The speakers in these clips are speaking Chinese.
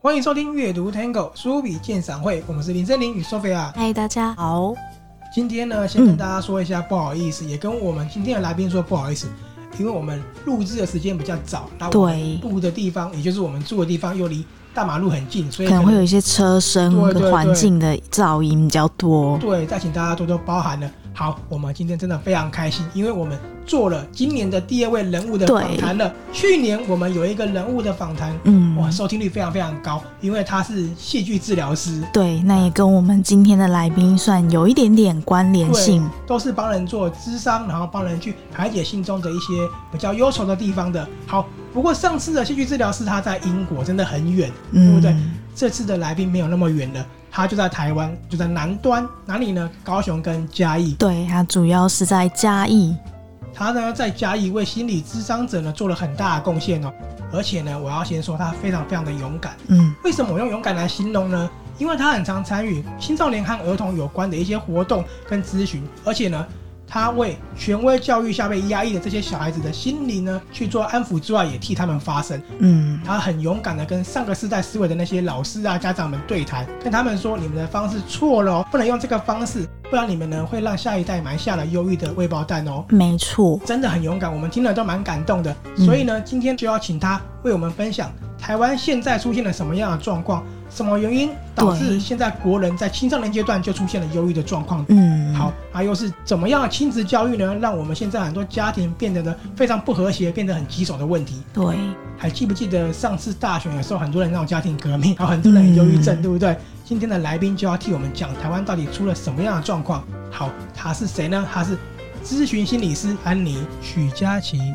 欢迎收听阅读 Tango 书笔鉴赏会，我们是林森林与 Sophia。嗨，大家好。今天呢，先跟大家说一下不好意思，嗯、也跟我们今天的来宾说不好意思，因为我们录制的时间比较早，那我们录的地方，也就是我们住的地方，又离大马路很近，所以可能，会有一些车声和环境的噪音比较多。对，再请大家多多包涵了。好，我们今天真的非常开心，因为我们做了今年的第二位人物的访谈了。去年我们有一个人物的访谈，嗯，哇，收听率非常非常高，因为他是戏剧治疗师。对，那也跟我们今天的来宾算有一点点关联性，都是帮人做咨商，然后帮人去排解心中的一些比较忧愁的地方的。好，不过上次的戏剧治疗师他在英国，真的很远，嗯、对不对？这次的来宾没有那么远了。他就在台湾，就在南端，哪里呢？高雄跟嘉义。对，他主要是在嘉义。他呢，在嘉义为心理咨商者呢做了很大的贡献哦。而且呢，我要先说他非常非常的勇敢。嗯，为什么我用勇敢来形容呢？因为他很常参与青少年和儿童有关的一些活动跟咨询，而且呢。他为权威教育下被压抑的这些小孩子的心灵呢去做安抚之外，也替他们发声。嗯，他很勇敢的跟上个世代思维的那些老师啊、家长们对谈，跟他们说：“你们的方式错了哦，不能用这个方式，不然你们呢会让下一代埋下了忧郁的未爆弹哦。”没错，真的很勇敢，我们听了都蛮感动的。所以呢，今天就要请他为我们分享台湾现在出现了什么样的状况。什么原因导致现在国人在青少年阶段就出现了忧郁的状况？嗯，好，还有是怎么样的亲子教育呢？让我们现在很多家庭变得呢非常不和谐，变得很棘手的问题。对，还记不记得上次大选的时候，很多人闹家庭革命，然后很多人忧郁症，嗯、对不对？今天的来宾就要替我们讲台湾到底出了什么样的状况。好，他是谁呢？他是咨询心理师安妮许佳琪。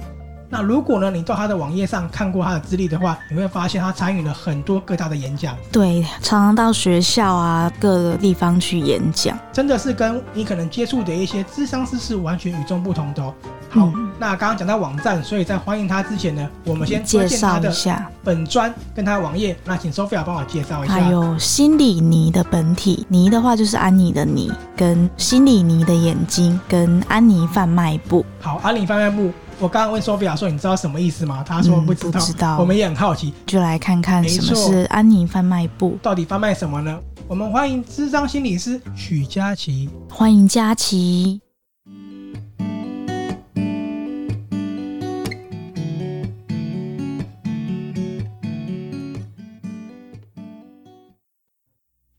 那如果呢，你到他的网页上看过他的资历的话，你会发现他参与了很多各大的演讲。对，常常到学校啊各个地方去演讲，真的是跟你可能接触的一些智商师是完全与众不同的哦。好，嗯、那刚刚讲到网站，所以在欢迎他之前呢，我们先介绍一下本专跟他的网页。那请 Sophia 帮我介绍一下。还有心理尼的本体，尼的话就是安妮的尼，跟心理尼的眼睛，跟安妮贩卖部。好，安妮贩卖部。我刚刚问 Sophia 说：“你知道什么意思吗？”他说：“不知道。嗯，不知道。”我们也很好奇，就来看看什么是安妮贩卖部，到底贩卖什么呢？我们欢迎智商心理师许佳琪，欢迎佳琪。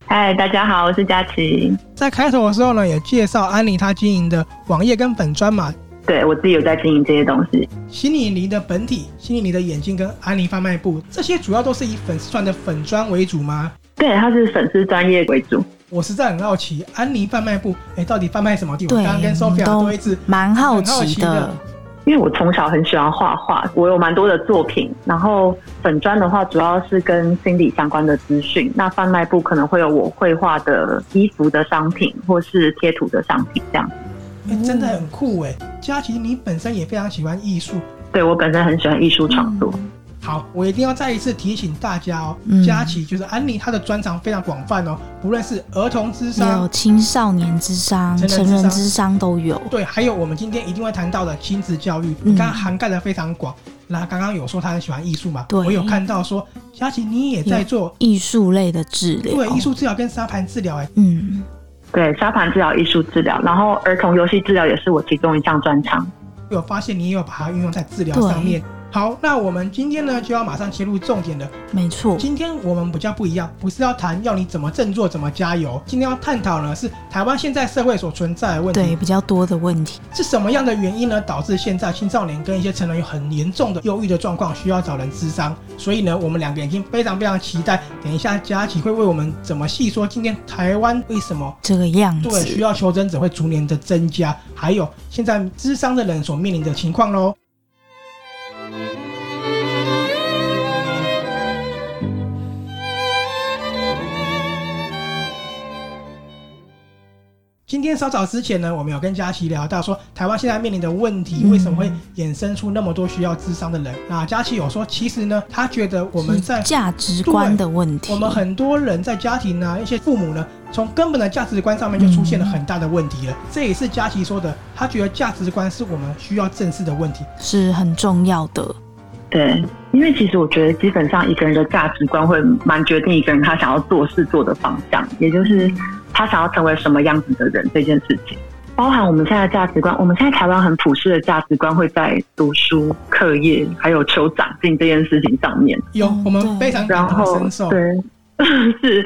嗨，大家好，我是佳琪。在开头的时候呢，也介绍安妮她经营的网页跟粉砖嘛。对，我自己有在经营这些东西。心理尼的本体、心理尼的眼睛跟安妮贩卖部，这些主要都是以粉丝团的粉砖为主吗？对，它是粉丝专业为主。我实在很好奇，安妮贩卖部，哎，到底贩卖什么地方？我刚刚跟 Sophia 都一直蛮好奇的，因为我从小很喜欢画画，我有蛮多的作品。然后粉砖的话，主要是跟心理相关的资讯。那贩卖部可能会有我绘画的衣服的商品，或是贴图的商品这样。欸、真的很酷哎，佳琪，你本身也非常喜欢艺术。对，我本身很喜欢艺术创作。好，我一定要再一次提醒大家哦，佳琪就是安妮，她的专长非常广泛哦，不论是儿童智商、有青少年智商、成人智商都有。对，还有我们今天一定会谈到的亲子教育，你看涵盖的非常广。那刚刚有说她很喜欢艺术嘛？对，我有看到说佳琪你也在做艺术类的治疗，对，艺术治疗跟沙盘治疗哎，嗯。对，沙盘治疗、艺术治疗，然后儿童游戏治疗也是我其中一项专长。有发现你也有把它运用在治疗上面。好，那我们今天呢就要马上切入重点了。没错，今天我们比较不一样，不是要谈要你怎么振作、怎么加油。今天要探讨呢是台湾现在社会所存在的问题，对，比较多的问题是什么样的原因呢？导致现在青少年跟一些成人有很严重的忧郁的状况，需要找人治伤。所以呢，我们两个已经非常非常期待，等一下佳琪会为我们怎么细说今天台湾为什么这个样子，对，需要求诊者会逐年的增加，还有现在咨商的人所面临的情况喽。今天稍早之前呢，我们有跟佳琪聊到说，台湾现在面临的问题为什么会衍生出那么多需要智商的人？嗯、那佳琪有说，其实呢，他觉得我们在价值观的问题，我们很多人在家庭呢，一些父母呢，从根本的价值观上面就出现了很大的问题了。嗯、这也是佳琪说的，他觉得价值观是我们需要正视的问题，是很重要的。对，因为其实我觉得，基本上一个人的价值观会蛮决定一个人他想要做事做的方向，也就是他想要成为什么样子的人这件事情。包含我们现在的价值观，我们现在台湾很普世的价值观会在读书、课业还有求长进这件事情上面。有，我们非常感同身受。对，是。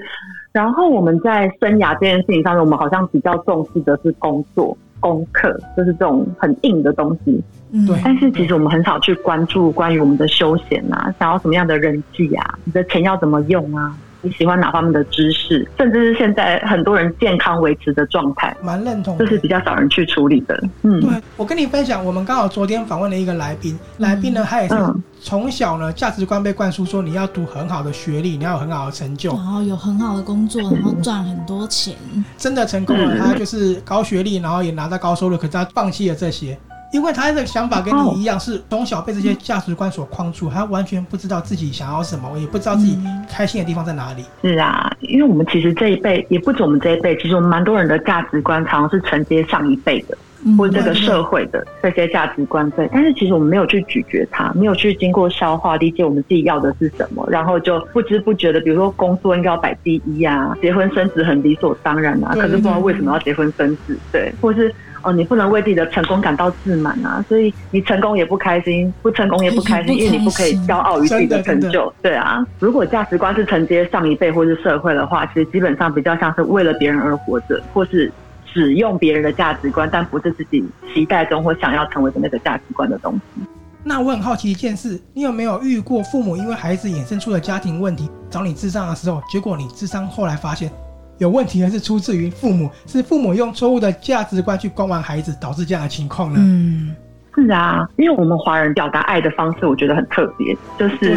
然后我们在生涯这件事情上面，我们好像比较重视的是工作。功课就是这种很硬的东西，对。但是其实我们很少去关注关于我们的休闲啊，想要什么样的人际啊，你的钱要怎么用啊？你喜欢哪方面的知识，甚至是现在很多人健康维持的状态，蛮认同，这是比较少人去处理的。嗯，对，我跟你分享，我们刚好昨天访问了一个来宾，来宾呢，他也是从小呢价值观被灌输说，你要读很好的学历，你要有很好的成就，然后有很好的工作，然后赚很多钱，真的成功了，他就是高学历，然后也拿到高收入，可是他放弃了这些。因为他的想法跟你一样，是从小被这些价值观所框住，他完全不知道自己想要什么，也不知道自己开心的地方在哪里。是啊，因为我们其实这一辈也不止我们这一辈，其实我们蛮多人的价值观常常是承接上一辈的，或者这个社会的这些价值观。对，但是其实我们没有去咀嚼它，没有去经过消化，理解我们自己要的是什么，然后就不知不觉的，比如说工作应该要摆第一啊，结婚生子很理所当然啊，可是不知道为什么要结婚生子，对，或是。哦，你不能为自己的成功感到自满啊，所以你成功也不开心，不成功也不开心，因为你不可以骄傲于自己的成就。对啊，如果价值观是承接上一辈或是社会的话，其实基本上比较像是为了别人而活着，或是使用别人的价值观，但不是自己期待中或想要成为的那个价值观的东西。那我很好奇一件事，你有没有遇过父母因为孩子衍生出的家庭问题找你智商的时候，结果你智商后来发现？有问题的是出自于父母，是父母用错误的价值观去观望孩子，导致这样的情况呢？嗯，是啊，因为我们华人表达爱的方式，我觉得很特别，就是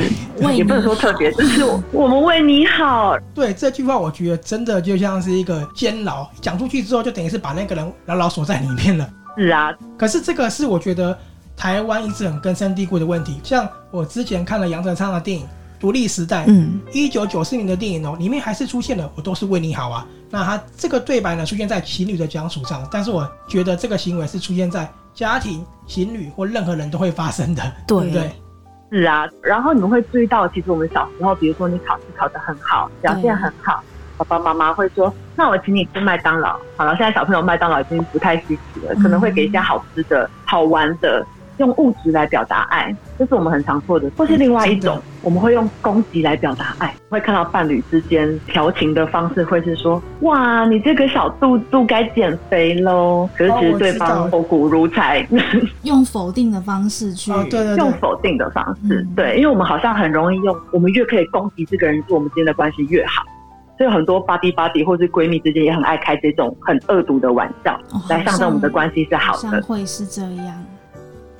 也不能说特别，就是我们为你好。对这句话，我觉得真的就像是一个监牢，讲出去之后，就等于是把那个人牢牢锁在里面了。是啊，可是这个是我觉得台湾一直很根深蒂固的问题。像我之前看了杨德昌的电影。独立时代，嗯，一九九四年的电影哦，里面还是出现了“我都是为你好啊”。那他这个对白呢，出现在情侣的讲述上，但是我觉得这个行为是出现在家庭、情侣或任何人都会发生的，对不对？是啊。然后你们会注意到，其实我们小时候，比如说你考试考得很好，表现很好，爸爸妈妈会说：“那我请你吃麦当劳。”好了，现在小朋友麦当劳已经不太稀奇了，可能会给一些好吃的、好玩的。用物质来表达爱，这是我们很常做的。或是另外一种，我们会用攻击来表达爱。会看到伴侣之间调情的方式，会是说：“哇，你这个小肚肚该减肥喽。”可是其实对方忧骨如柴，用否定的方式去，对对，用否定的方式，对，因为我们好像很容易用，我们越可以攻击这个人，对我们之间的关系越好。所以很多 buddy buddy 或是闺蜜之间也很爱开这种很恶毒的玩笑，来象征我们的关系是好的。会是这样。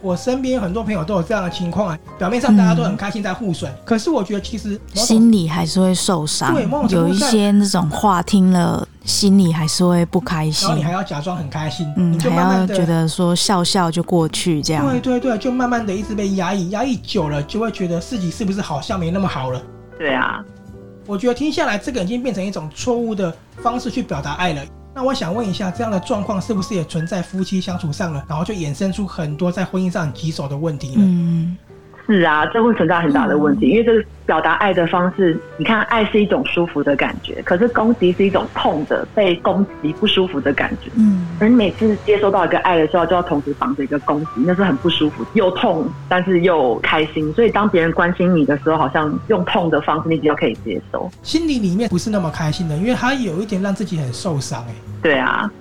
我身边很多朋友都有这样的情况啊，表面上大家都很开心在互损，嗯、可是我觉得其实心里还是会受伤。对，有一些那种话听了，心里还是会不开心。然后你还要假装很开心，嗯，你就慢慢还要觉得说笑笑就过去这样。对对对，就慢慢的一直被压抑，压抑久了就会觉得自己是不是好像没那么好了。对啊，我觉得听下来这个已经变成一种错误的方式去表达爱了。那我想问一下，这样的状况是不是也存在夫妻相处上了，然后就衍生出很多在婚姻上棘手的问题呢？嗯。是啊，这会存在很大的问题，嗯、因为这个表达爱的方式，你看，爱是一种舒服的感觉，可是攻击是一种痛的，被攻击不舒服的感觉。嗯，而你每次接收到一个爱的时候，就要同时防着一个攻击，那是很不舒服，又痛，但是又开心。所以当别人关心你的时候，好像用痛的方式，你比较可以接受。心里里面不是那么开心的，因为他有一点让自己很受伤。哎，对啊。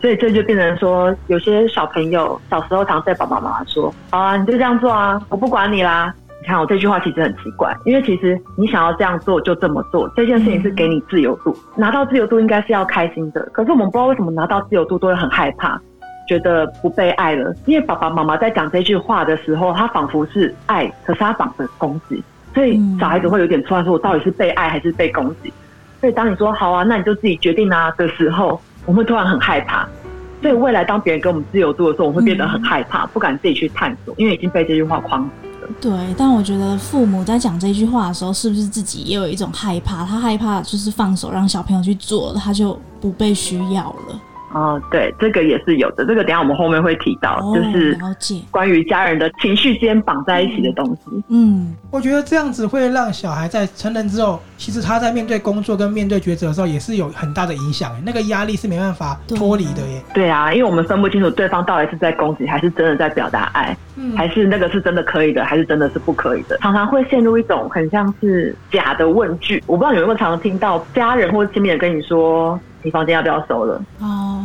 所以这就变成说，有些小朋友小时候常对爸爸妈妈说：“好啊，你就这样做啊，我不管你啦。”你看我这句话其实很奇怪，因为其实你想要这样做就这么做，这件事情是给你自由度，拿到自由度应该是要开心的。可是我们不知道为什么拿到自由度都会很害怕，觉得不被爱了。因为爸爸妈妈在讲这句话的时候，他仿佛是爱，可是他绑着攻击，所以小孩子会有点突然，说我到底是被爱还是被攻击？所以当你说好啊，那你就自己决定啊的时候。我们会突然很害怕，所以未来当别人给我们自由度的时候，我们会变得很害怕，不敢自己去探索，因为已经被这句话框死了。对，但我觉得父母在讲这句话的时候，是不是自己也有一种害怕？他害怕就是放手让小朋友去做，他就不被需要了。哦，对，这个也是有的。这个等下我们后面会提到，哦、就是关于家人的情绪间绑在一起的东西。嗯，我觉得这样子会让小孩在成人之后，其实他在面对工作跟面对抉择的时候，也是有很大的影响。那个压力是没办法脱离的耶。对啊，因为我们分不清楚对方到底是在攻击，还是真的在表达爱，嗯、还是那个是真的可以的，还是真的是不可以的。常常会陷入一种很像是假的问句。我不知道你有没有常常听到家人或者亲密人跟你说。你房间要不要收了？哦，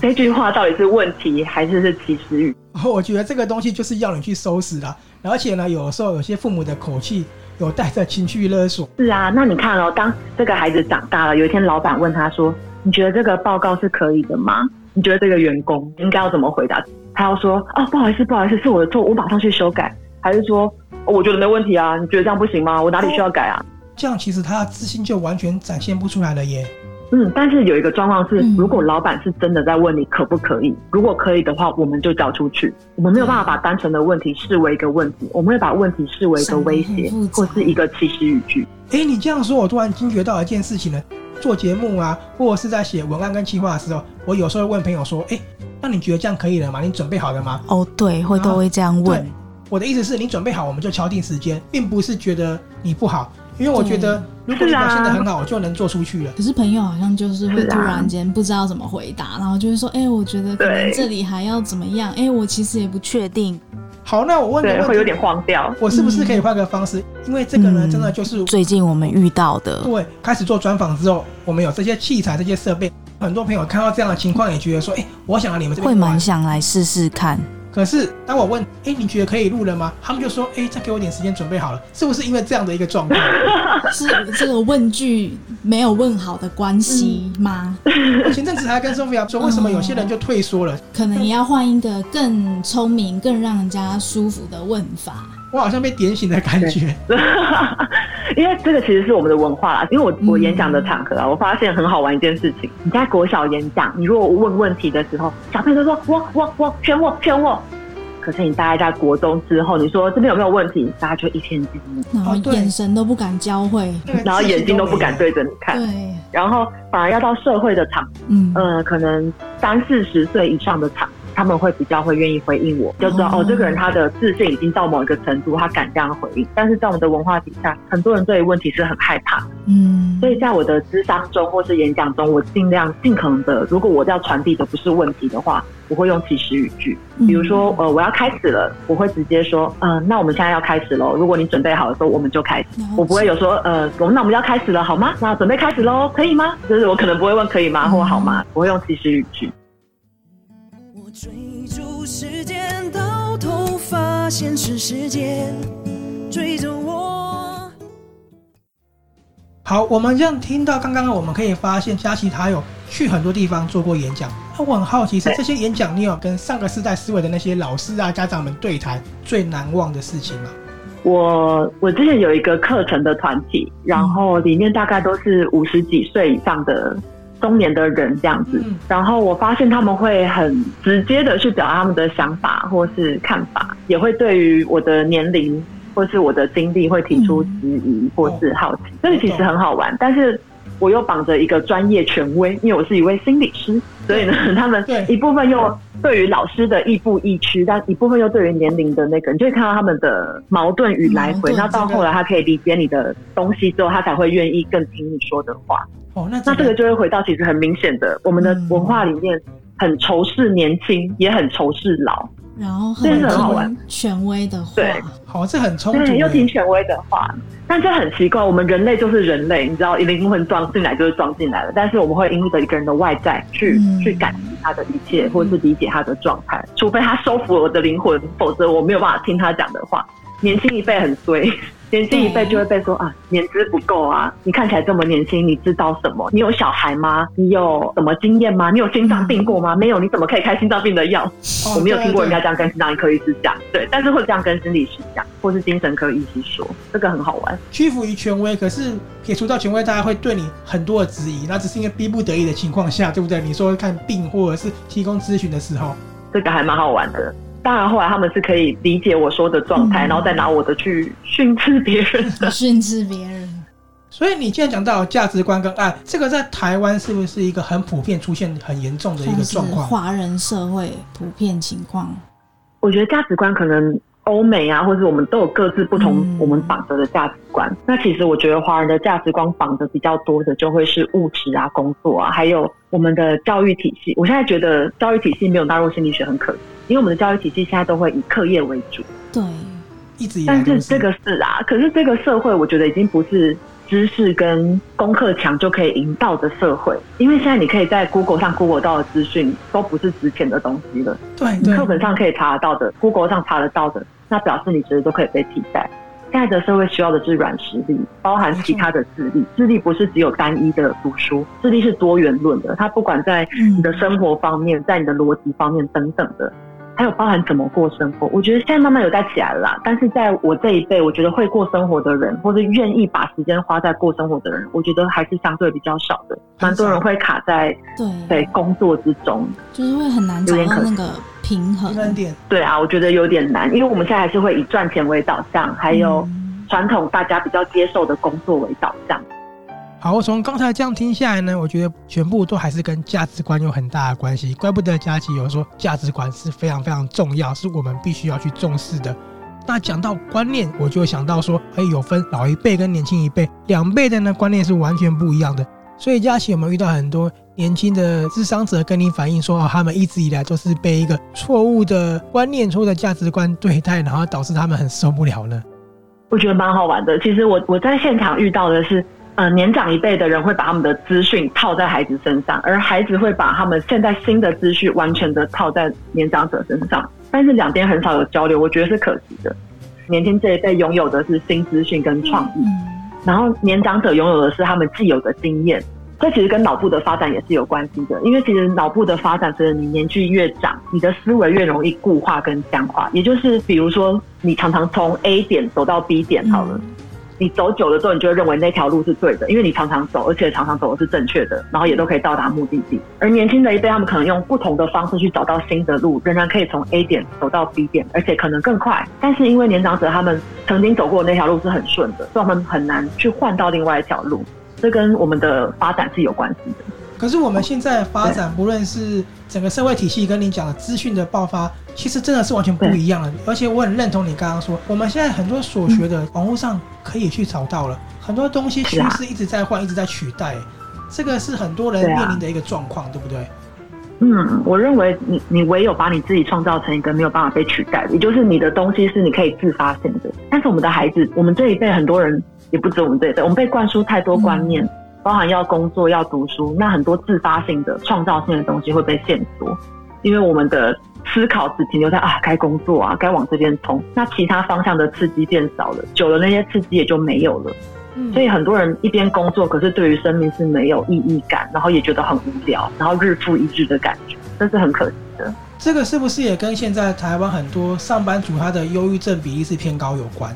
这句话到底是问题还是是祈使语？我觉得这个东西就是要你去收拾啦。而且呢，有时候有些父母的口气有带着情绪勒索。是啊，那你看哦，当这个孩子长大了，有一天老板问他说：“你觉得这个报告是可以的吗？你觉得这个员工应该要怎么回答？”他要说：“哦，不好意思，不好意思，是我的错，我马上去修改。”还是说：“哦，我觉得没问题啊，你觉得这样不行吗？我哪里需要改啊？”这样其实他的自信就完全展现不出来了耶。嗯，但是有一个状况是，如果老板是真的在问你可不可以，嗯、如果可以的话，我们就交出去。我们没有办法把单纯的问题视为一个问题，我们会把问题视为一个威胁或是一个祈使语句。哎、欸，你这样说，我突然惊觉到一件事情了。做节目啊，或者是在写文案跟计划的时候，我有时候会问朋友说：“哎、欸，那你觉得这样可以了吗？你准备好了吗？”哦，对，会都会这样问。我的意思是你准备好，我们就敲定时间，并不是觉得你不好。因为我觉得，如果你表现得很好，我就能做出去了。可是朋友好像就是会突然间不知道怎么回答，然后就会说：“哎，我觉得可能这里还要怎么样？哎，我其实也不确定。”好，那我问你，会有点慌掉。我是不是可以换个方式？因为这个呢，真的就是最近我们遇到的。对，开始做专访之后，我们有这些器材、这些设备，很多朋友看到这样的情况，也觉得说：“哎，我想要你们这边会蛮想来试试看。”可是，当我问，哎，你觉得可以录了吗？他们就说，哎，再给我点时间准备好了，是不是因为这样的一个状况？是这个问句没有问好的关系吗？我前阵子还跟 Sophia 说，为什么有些人就退缩了？嗯，可能要换一个更聪明、更让人家舒服的问法。我好像被点醒的感觉，因为这个其实是我们的文化啦。因为我我演讲的场合啊，我发现很好玩一件事情。你在国小演讲，你如果问问题的时候，小朋友都说我我我选我选我。可是你大概在国中之后，你说这边有没有问题，大家就一片静默，然后眼神都不敢交汇，然后眼睛都不敢对着你看。对，然后反而要到社会的场，嗯呃，可能三四十岁以上的场。他们会比较会愿意回应我，就知道哦，这个人他的自信已经到某一个程度，他敢这样回应。但是在我们的文化底下，很多人对于问题是很害怕，嗯，所以在我的智商中或是演讲中，我尽量尽可能的，如果我要传递的不是问题的话，我会用祈使语句，比如说呃，我要开始了，我会直接说，嗯、呃，那我们现在要开始喽。如果你准备好的时候，我们就开始。我不会有说，呃，我们那我们要开始了，好吗？那准备开始喽，可以吗？就是我可能不会问可以吗或好吗，我会用祈使语句。追逐时间，到头发现是时间追着我。好，我们这样听到刚刚，我们可以发现佳琪他有去很多地方做过演讲。那我很好奇，是这些演讲，你有跟上个世代思维的那些老师啊、家长们对谈最难忘的事情吗？我我之前有一个课程的团体，然后里面大概都是五十几岁以上的。中年的人这样子，然后我发现他们会很直接的去表达他们的想法或是看法，也会对于我的年龄或是我的经历会提出质疑或是好奇，这个其实很好玩。但是我又绑着一个专业权威，因为我是一位心理师，所以呢，他们一部分又对于老师的亦步亦趋，但一部分又对于年龄的那个，你就会看到他们的矛盾与来回。那到后来，他可以理解你的东西之后，他才会愿意更听你说的话。哦，那那这个就会回到其实很明显的，我们的文化里面很仇视年轻，也很仇视老，然后很听权威的话，对，好，这很冲突，又听权威的话，但这很奇怪，我们人类就是人类，你知道，灵魂装进来就是装进来了，但是我们会因着一个人的外在去、嗯、去感知他的一切，或者是理解他的状态，除非他收服了我的灵魂，否则我没有办法听他讲的话。年轻一辈很衰。年轻一辈就会被说啊，年资不够啊！你看起来这么年轻，你知道什么？你有小孩吗？你有什么经验吗？你有心脏病过吗？没有，你怎么可以开心脏病的药？哦、我没有听过人家这样跟心脏科医师讲，对，但是会这样跟心理师讲，或是精神科医师说，这个很好玩。屈服于权威，可是撇除到权威，大家会对你很多的质疑，那只是因为逼不得已的情况下，对不对？你说看病或者是提供咨询的时候，这个还蛮好玩的。当然，后来他们是可以理解我说的状态，嗯、然后再拿我的去训斥别人的，训斥别人。所以你既然讲到价值观跟爱，这个在台湾是不是一个很普遍出现、很严重的一个状况？华人社会普遍情况，我觉得价值观可能欧美啊，或者我们都有各自不同，我们绑着的价值观。嗯、那其实我觉得华人的价值观绑的比较多的，就会是物质啊、工作啊，还有我们的教育体系。我现在觉得教育体系没有纳入心理学很可惜，因为我们的教育体系现在都会以课业为主。对，一直以来。但是这个是啊，可是这个社会，我觉得已经不是。知识跟功课强就可以引导的社会，因为现在你可以在 Google 上 Google 到的资讯都不是值钱的东西了。对，你课本上可以查得到的，Google 上查得到的，那表示你觉得都可以被替代。现在的社会需要的是软实力，包含其他的智力。智力不是只有单一的读书，智力是多元论的。它不管在你的生活方面，在你的逻辑方面等等的。还有包含怎么过生活，我觉得现在慢慢有在起来了啦。但是在我这一辈，我觉得会过生活的人，或者愿意把时间花在过生活的人，我觉得还是相对比较少的。蛮多人会卡在对对工作之中，就是会很难找到那个平衡点。对啊，我觉得有点难，因为我们现在还是会以赚钱为导向，还有传统大家比较接受的工作为导向。好，我从刚才这样听下来呢，我觉得全部都还是跟价值观有很大的关系。怪不得佳琪有说价值观是非常非常重要，是我们必须要去重视的。那讲到观念，我就想到说，哎，有分老一辈跟年轻一辈，两辈的呢观念是完全不一样的。所以佳琪有没有遇到很多年轻的智商者跟你反映说，哦，他们一直以来都是被一个错误的观念、错误的价值观对待，然后导致他们很受不了呢？我觉得蛮好玩的。其实我我在现场遇到的是。呃，年长一辈的人会把他们的资讯套在孩子身上，而孩子会把他们现在新的资讯完全的套在年长者身上，但是两边很少有交流，我觉得是可惜的。年轻这一辈拥有的是新资讯跟创意，然后年长者拥有的是他们既有的经验，这其实跟脑部的发展也是有关系的，因为其实脑部的发展随着你年纪越长，你的思维越容易固化跟僵化，也就是比如说你常常从 A 点走到 B 点好了。你走久了之后，你就会认为那条路是对的，因为你常常走，而且常常走的是正确的，然后也都可以到达目的地。而年轻的一辈，他们可能用不同的方式去找到新的路，仍然可以从 A 点走到 B 点，而且可能更快。但是因为年长者他们曾经走过的那条路是很顺的，所以他们很难去换到另外一条路。这跟我们的发展是有关系的。可是我们现在发展，不论是整个社会体系跟你讲的资讯的爆发，其实真的是完全不一样的。而且我很认同你刚刚说，我们现在很多所学的网络上可以去找到了很多东西，趋势一直在换，一直在取代。这个是很多人面临的一个状况，对不对？嗯，我认为你你唯有把你自己创造成一个没有办法被取代的，也就是你的东西是你可以自发性的。但是我们的孩子，我们这一辈很多人也不止我们这一辈，我们被灌输太多观念。嗯包含要工作、要读书，那很多自发性的、创造性的东西会被限缩，因为我们的思考只停留在啊，该工作啊，该往这边冲，那其他方向的刺激变少了，久了那些刺激也就没有了。嗯，所以很多人一边工作，可是对于生命是没有意义感，然后也觉得很无聊，然后日复一日的感觉，这是很可惜的。这个是不是也跟现在台湾很多上班族他的忧郁症比例是偏高有关？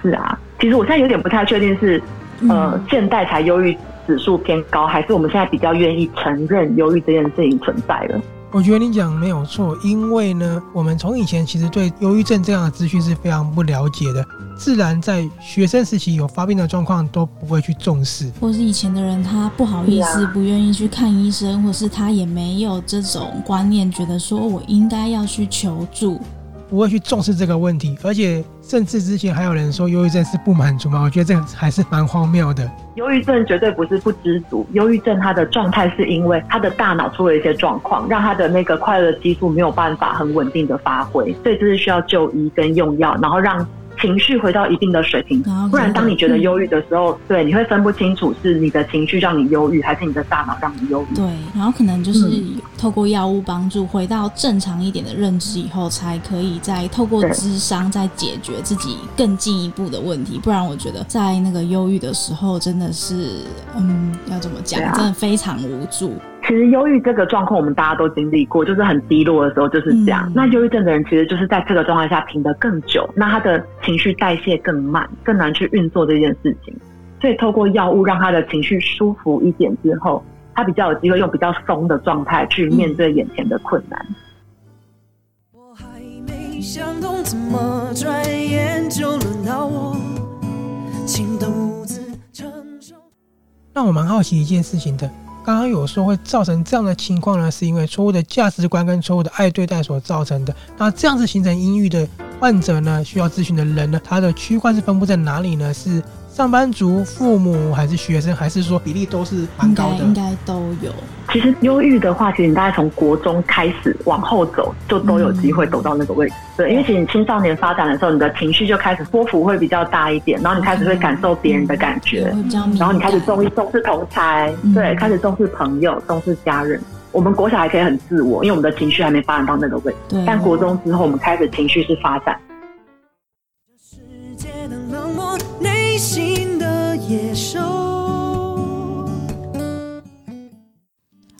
是啊，其实我现在有点不太确定是。呃，现代才忧郁指数偏高，还是我们现在比较愿意承认忧郁这件事情存在了？我觉得你讲没有错，因为呢，我们从以前其实对忧郁症这样的资讯是非常不了解的，自然在学生时期有发病的状况都不会去重视，或是以前的人他不好意思、不愿意去看医生，或是他也没有这种观念，觉得说我应该要去求助。不会去重视这个问题，而且甚至之前还有人说忧郁症是不满足嘛？我觉得这个还是蛮荒谬的。忧郁症绝对不是不知足，忧郁症它的状态是因为他的大脑出了一些状况，让他的那个快乐激素没有办法很稳定的发挥，所以这是需要就医跟用药，然后让。情绪回到一定的水平，不然当你觉得忧郁的时候，对，你会分不清楚是你的情绪让你忧郁，还是你的大脑让你忧郁。对，然后可能就是透过药物帮助回到正常一点的认知以后，才可以再透过智商再解决自己更进一步的问题。不然，我觉得在那个忧郁的时候，真的是，嗯，要怎么讲，真的非常无助。其实忧郁这个状况，我们大家都经历过，就是很低落的时候就是这样。嗯、那忧郁症的人，其实就是在这个状态下停得更久，那他的情绪代谢更慢，更难去运作这件事情。所以透过药物让他的情绪舒服一点之后，他比较有机会用比较松的状态去面对眼前的困难。我还没想通，怎么转眼就轮到我，情独自承那我蛮好奇一件事情的，刚刚有说会造成这样的情况呢，是因为错误的价值观跟错误的爱对待所造成的。那这样子形成阴郁的患者呢，需要咨询的人呢，他的区块是分布在哪里呢？是？上班族、父母还是学生，还是说比例都是蛮高的？应该都有。其实忧郁的话，其实你大概从国中开始往后走，就都有机会走到那个位置。嗯、对，因为其实你青少年发展的时候，你的情绪就开始波幅会比较大一点，然后你开始会感受别人的感觉，嗯、然后你开始重重视同侪，嗯、对，开始重视朋友、重视家人。我们国小还可以很自我，因为我们的情绪还没发展到那个位置。但国中之后，我们开始情绪是发展。野兽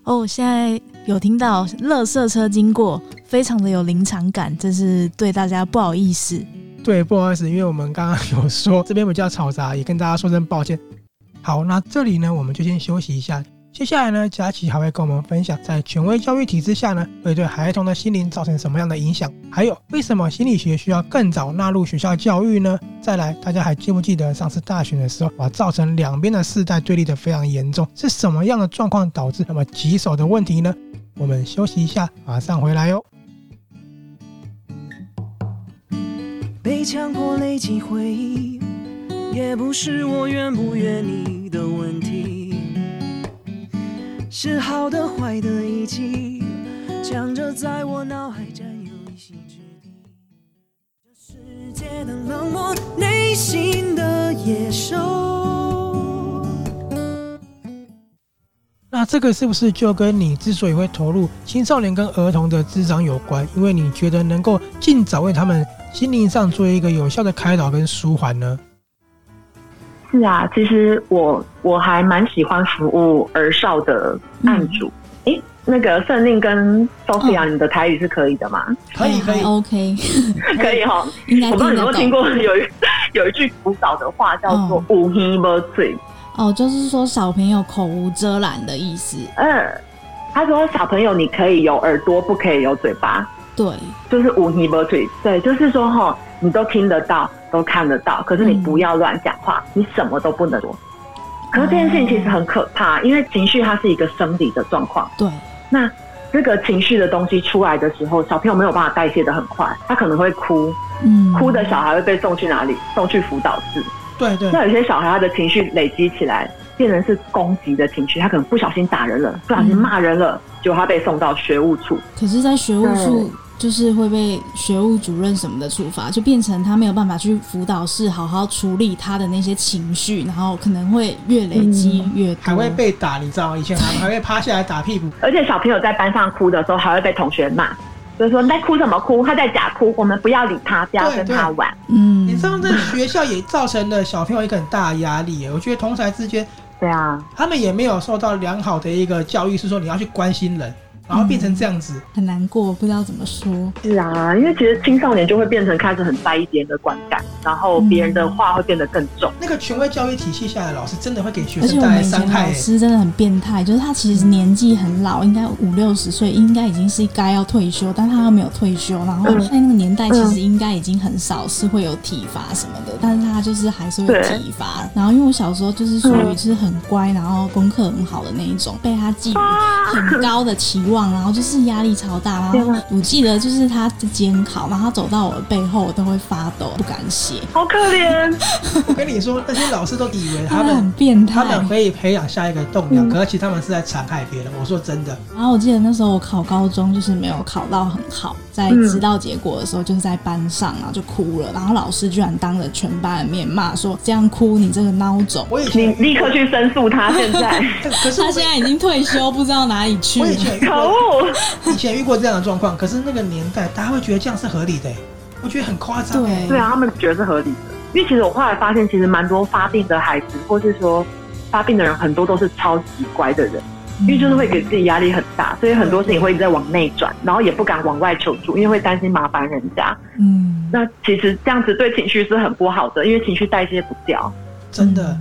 哦，现在有听到垃圾车经过，非常的有临场感，真是对大家不好意思。对，不好意思，因为我们刚刚有说这边比较嘈杂，也跟大家说声抱歉。好，那这里呢，我们就先休息一下。接下来呢，佳琪还会跟我们分享，在权威教育体制下呢，会对孩童的心灵造成什么样的影响？还有，为什么心理学需要更早纳入学校教育呢？再来，大家还记不记得上次大选的时候，把造成两边的世代对立的非常严重，是什么样的状况导致那么棘手的问题呢？我们休息一下，马上回来哟。被强迫累积回忆，也不是我愿不愿意的问题。是好的坏的一起，强着在我脑海占有一席之地。这世界的冷漠，内心的野兽。那这个是不是就跟你之所以会投入青少年跟儿童的咨商有关？因为你觉得能够尽早为他们心灵上做一个有效的开导跟舒缓呢？是啊，其实我我还蛮喜欢服务儿少的案主。哎、嗯，那个圣令跟 Sophia，你的台语是可以的吗？可以，可以，OK，可以哈。我不知道你有没有听过有一有一句古早的话叫做“无耳无嘴”。哦，就是说小朋友口无遮拦的意思。嗯，他说小朋友你可以有耳朵，不可以有嘴巴。对，就是无耳无嘴。对，就是说哈，你都听得到。都看得到，可是你不要乱讲话，嗯、你什么都不能说。可是这件事情其实很可怕，因为情绪它是一个生理的状况。对，那这个情绪的东西出来的时候，小朋友没有办法代谢的很快，他可能会哭。嗯，哭的小孩会被送去哪里？送去辅导室。对对。那有些小孩他的情绪累积起来，变成是攻击的情绪，他可能不小心打人了，不小心骂人了，结果他被送到学务处。可是，在学务处。就是会被学务主任什么的处罚，就变成他没有办法去辅导室好好处理他的那些情绪，然后可能会越累积越多，还会被打，你知道吗？以前还还会趴下来打屁股，而且小朋友在班上哭的时候还会被同学骂，就是说你在哭什么哭？他在假哭，我们不要理他，不要跟他玩。嗯，你知道在学校也造成了小朋友一个很大的压力。我觉得同侪之间，对啊，他们也没有受到良好的一个教育，是说你要去关心人。然后变成这样子，嗯，很难过，不知道怎么说。是啊，因为其实青少年就会变成开始很在意别人的观感，然后别人的话会变得更重。嗯、那个权威教育体系下的老师真的会给学生带来伤害。而且我们以前老师真的很变态，就是他其实年纪很老，应该五六十岁，应该已经是该要退休，但他又没有退休。然后在那个年代，其实应该已经很少是会有体罚什么的，但是他就是还是会体罚。然后因为我小时候就是属于是很乖，然后功课很好的那一种，被他寄予很高的期望，然后就是压。力超大，然后我记得就是他在监考，然后他走到我的背后，我都会发抖，不敢写，好可怜。我跟你说，那些老师都以为他们，他们很变态，他们可以培养下一个栋梁，可是其实他们是在残害别人。我说真的。然后我记得那时候我考高中，就是没有考到很好，在知道结果的时候，就是在班上，然后就哭了，然后老师居然当着全班的面骂说：“这样哭，你这个孬种！”我以前立刻去申诉他，现在 可是他现在已经退休，不知道哪里去。我以前可恶。以前遇过这样的状况，可是那个年代，大家会觉得这样是合理的，我觉得很夸张。对，对啊，他们觉得是合理的，因为其实我后来发现，其实蛮多发病的孩子，或是说发病的人，很多都是超级乖的人，因为就是会给自己压力很大，所以很多事情会一直在往内转，然后也不敢往外求助，因为会担心麻烦人家。嗯，那其实这样子对情绪是很不好的，因为情绪代谢不掉，真的。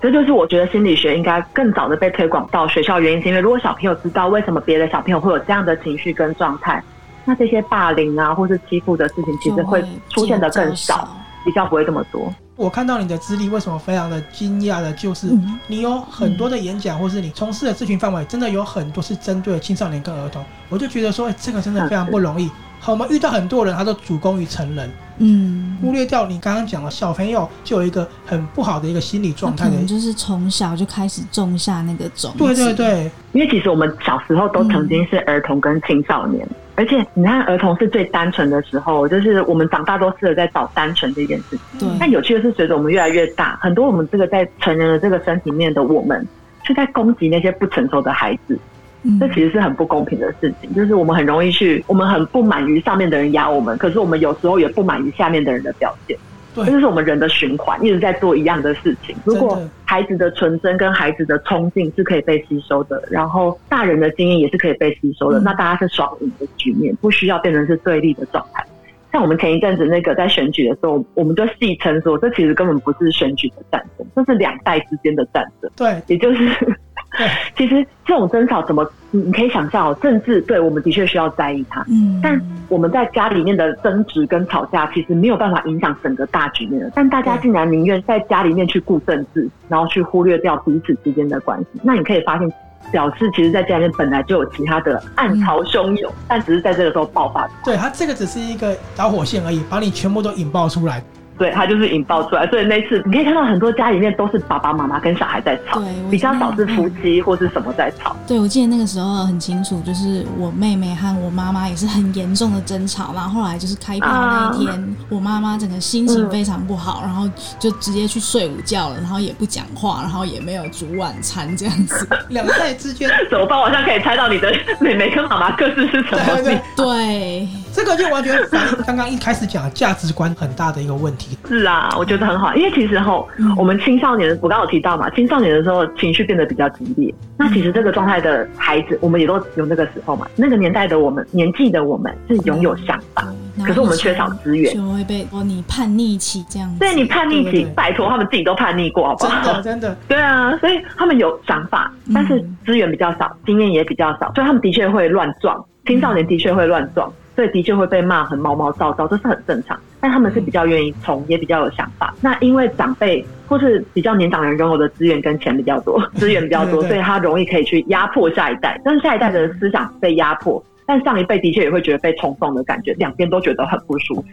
这就是我觉得心理学应该更早的被推广到学校原因，是因为如果小朋友知道为什么别的小朋友会有这样的情绪跟状态，那这些霸凌啊或是欺负的事情其实会出现的更少，比较不会这么多。我看到你的资历，为什么非常的惊讶的，就是你有很多的演讲，或是你从事的咨询范围，真的有很多是针对青少年跟儿童。我就觉得说，哎，这个真的非常不容易。好，我们遇到很多人，他都主攻于成人，嗯，忽略掉你刚刚讲的小朋友就有一个很不好的一个心理状态，可能就是从小就开始种下那个种子。对对对，因为其实我们小时候都曾经是儿童跟青少年。嗯而且你看，儿童是最单纯的时候，就是我们长大都是在找单纯这件事情。对。但有趣的是，随着我们越来越大，很多我们这个在成人的这个身体面的我们，是在攻击那些不成熟的孩子。嗯。这其实是很不公平的事情。就是我们很容易去，我们很不满于上面的人压我们，可是我们有时候也不满于下面的人的表现。这就是我们人的循环，一直在做一样的事情。如果孩子的纯真跟孩子的冲劲是可以被吸收的，然后大人的经验也是可以被吸收的，那大家是双赢的局面，不需要变成是对立的状态。像我们前一阵子那个在选举的时候，我们就戏称说，这其实根本不是选举的战争，这是两代之间的战争。对，也就是。对，其实这种争吵怎么，你可以想象哦，政治对我们的确需要在意它，嗯，但我们在家里面的争执跟吵架，其实没有办法影响整个大局面的。但大家竟然宁愿在家里面去顾政治，然后去忽略掉彼此之间的关系。那你可以发现，表示其实在家里面本来就有其他的暗潮汹涌，但只是在这个时候爆发。对，它这个只是一个导火线而已，把你全部都引爆出来。对，他就是引爆出来，所以那次你可以看到很多家里面都是爸爸妈妈跟小孩在吵，比较少是夫妻或是什么在吵。对，我记得那个时候很清楚，就是我妹妹和我妈妈也是很严重的争吵，然后后来就是开票那一天，啊、我妈妈整个心情非常不好，嗯、然后就直接去睡午觉了，然后也不讲话，然后也没有煮晚餐这样子。两代之间怎么办？我好像可以猜到你的妹妹跟妈妈各自是什么？对，对，这个就完全反映刚刚一开始讲的价值观很大的一个问题。是啊，我觉得很好，因为其实吼，我们青少年，我刚刚有提到嘛，青少年的时候情绪变得比较激烈。那其实这个状态的孩子，我们也都有那个时候嘛。那个年代的我们，年纪的我们是拥有想法，可是我们缺少资源，就会被哦你叛逆期这样子。对，你叛逆期，拜托他们自己都叛逆过，好不好？真的，真的。对啊，所以他们有想法，但是资源比较少，经验也比较少，所以他们的确会乱撞。青少年的确会乱撞。所以的确会被骂很毛毛躁躁，这是很正常。但他们是比较愿意冲，也比较有想法。那因为长辈或是比较年长人拥有的资源跟钱比较多，资源比较多，所以他容易可以去压迫下一代。但是下一代的思想被压迫，但上一辈的确也会觉得被冲动的感觉，两边都觉得很不舒服。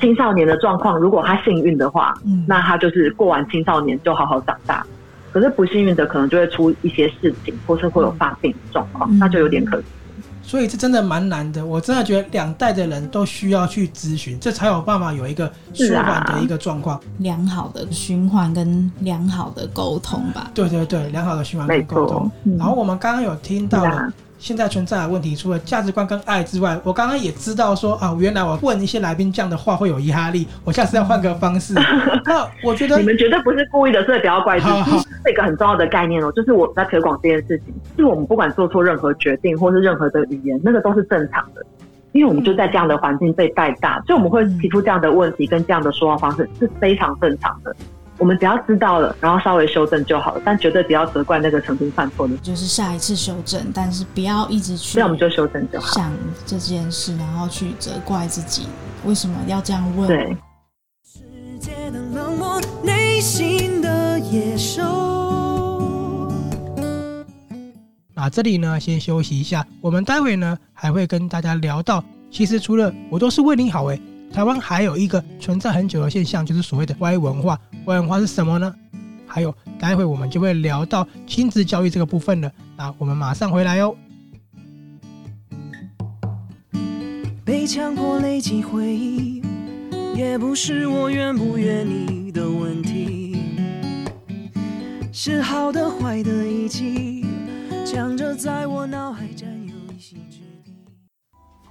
青少年的状况，如果他幸运的话，那他就是过完青少年就好好长大。可是不幸运的，可能就会出一些事情，或是会有发病的状况，那就有点可惜。所以这真的蛮难的，我真的觉得两代的人都需要去咨询，这才有办法有一个舒缓的一个状况，啊、良好的循环跟良好的沟通吧。对对对，良好的循环跟沟通。嗯、然后我们刚刚有听到了。现在存在的问题，除了价值观跟爱之外，我刚刚也知道说啊，原来我问一些来宾这样的话会有压力，我下次要换个方式。那我觉得你们绝对不是故意的，所以不要怪自己。这个很重要的概念哦，就是我在推广这件事情，就是我们不管做错任何决定或是任何的语言，那个都是正常的，因为我们就在这样的环境被带大，所以我们会提出这样的问题跟这样的说话方式是非常正常的。我们只要知道了，然后稍微修正就好了，但绝对不要责怪那个曾经犯错的。就是下一次修正，但是不要一直去。那我们就修正就好。想这件事，然后去责怪自己，为什么要这样问？对。世界的冷漠，内心的野兽。那这里呢，先休息一下。我们待会呢，还会跟大家聊到，其实除了我都是为你好，哎。台湾还有一个存在很久的现象，就是所谓的歪文化。歪文化是什么呢？还有，待会我们就会聊到亲子教育这个部分了。那我们马上回来哦。被强迫累积回忆，也不是我愿不愿意的问题，是好的坏的一起，强着在我脑海占。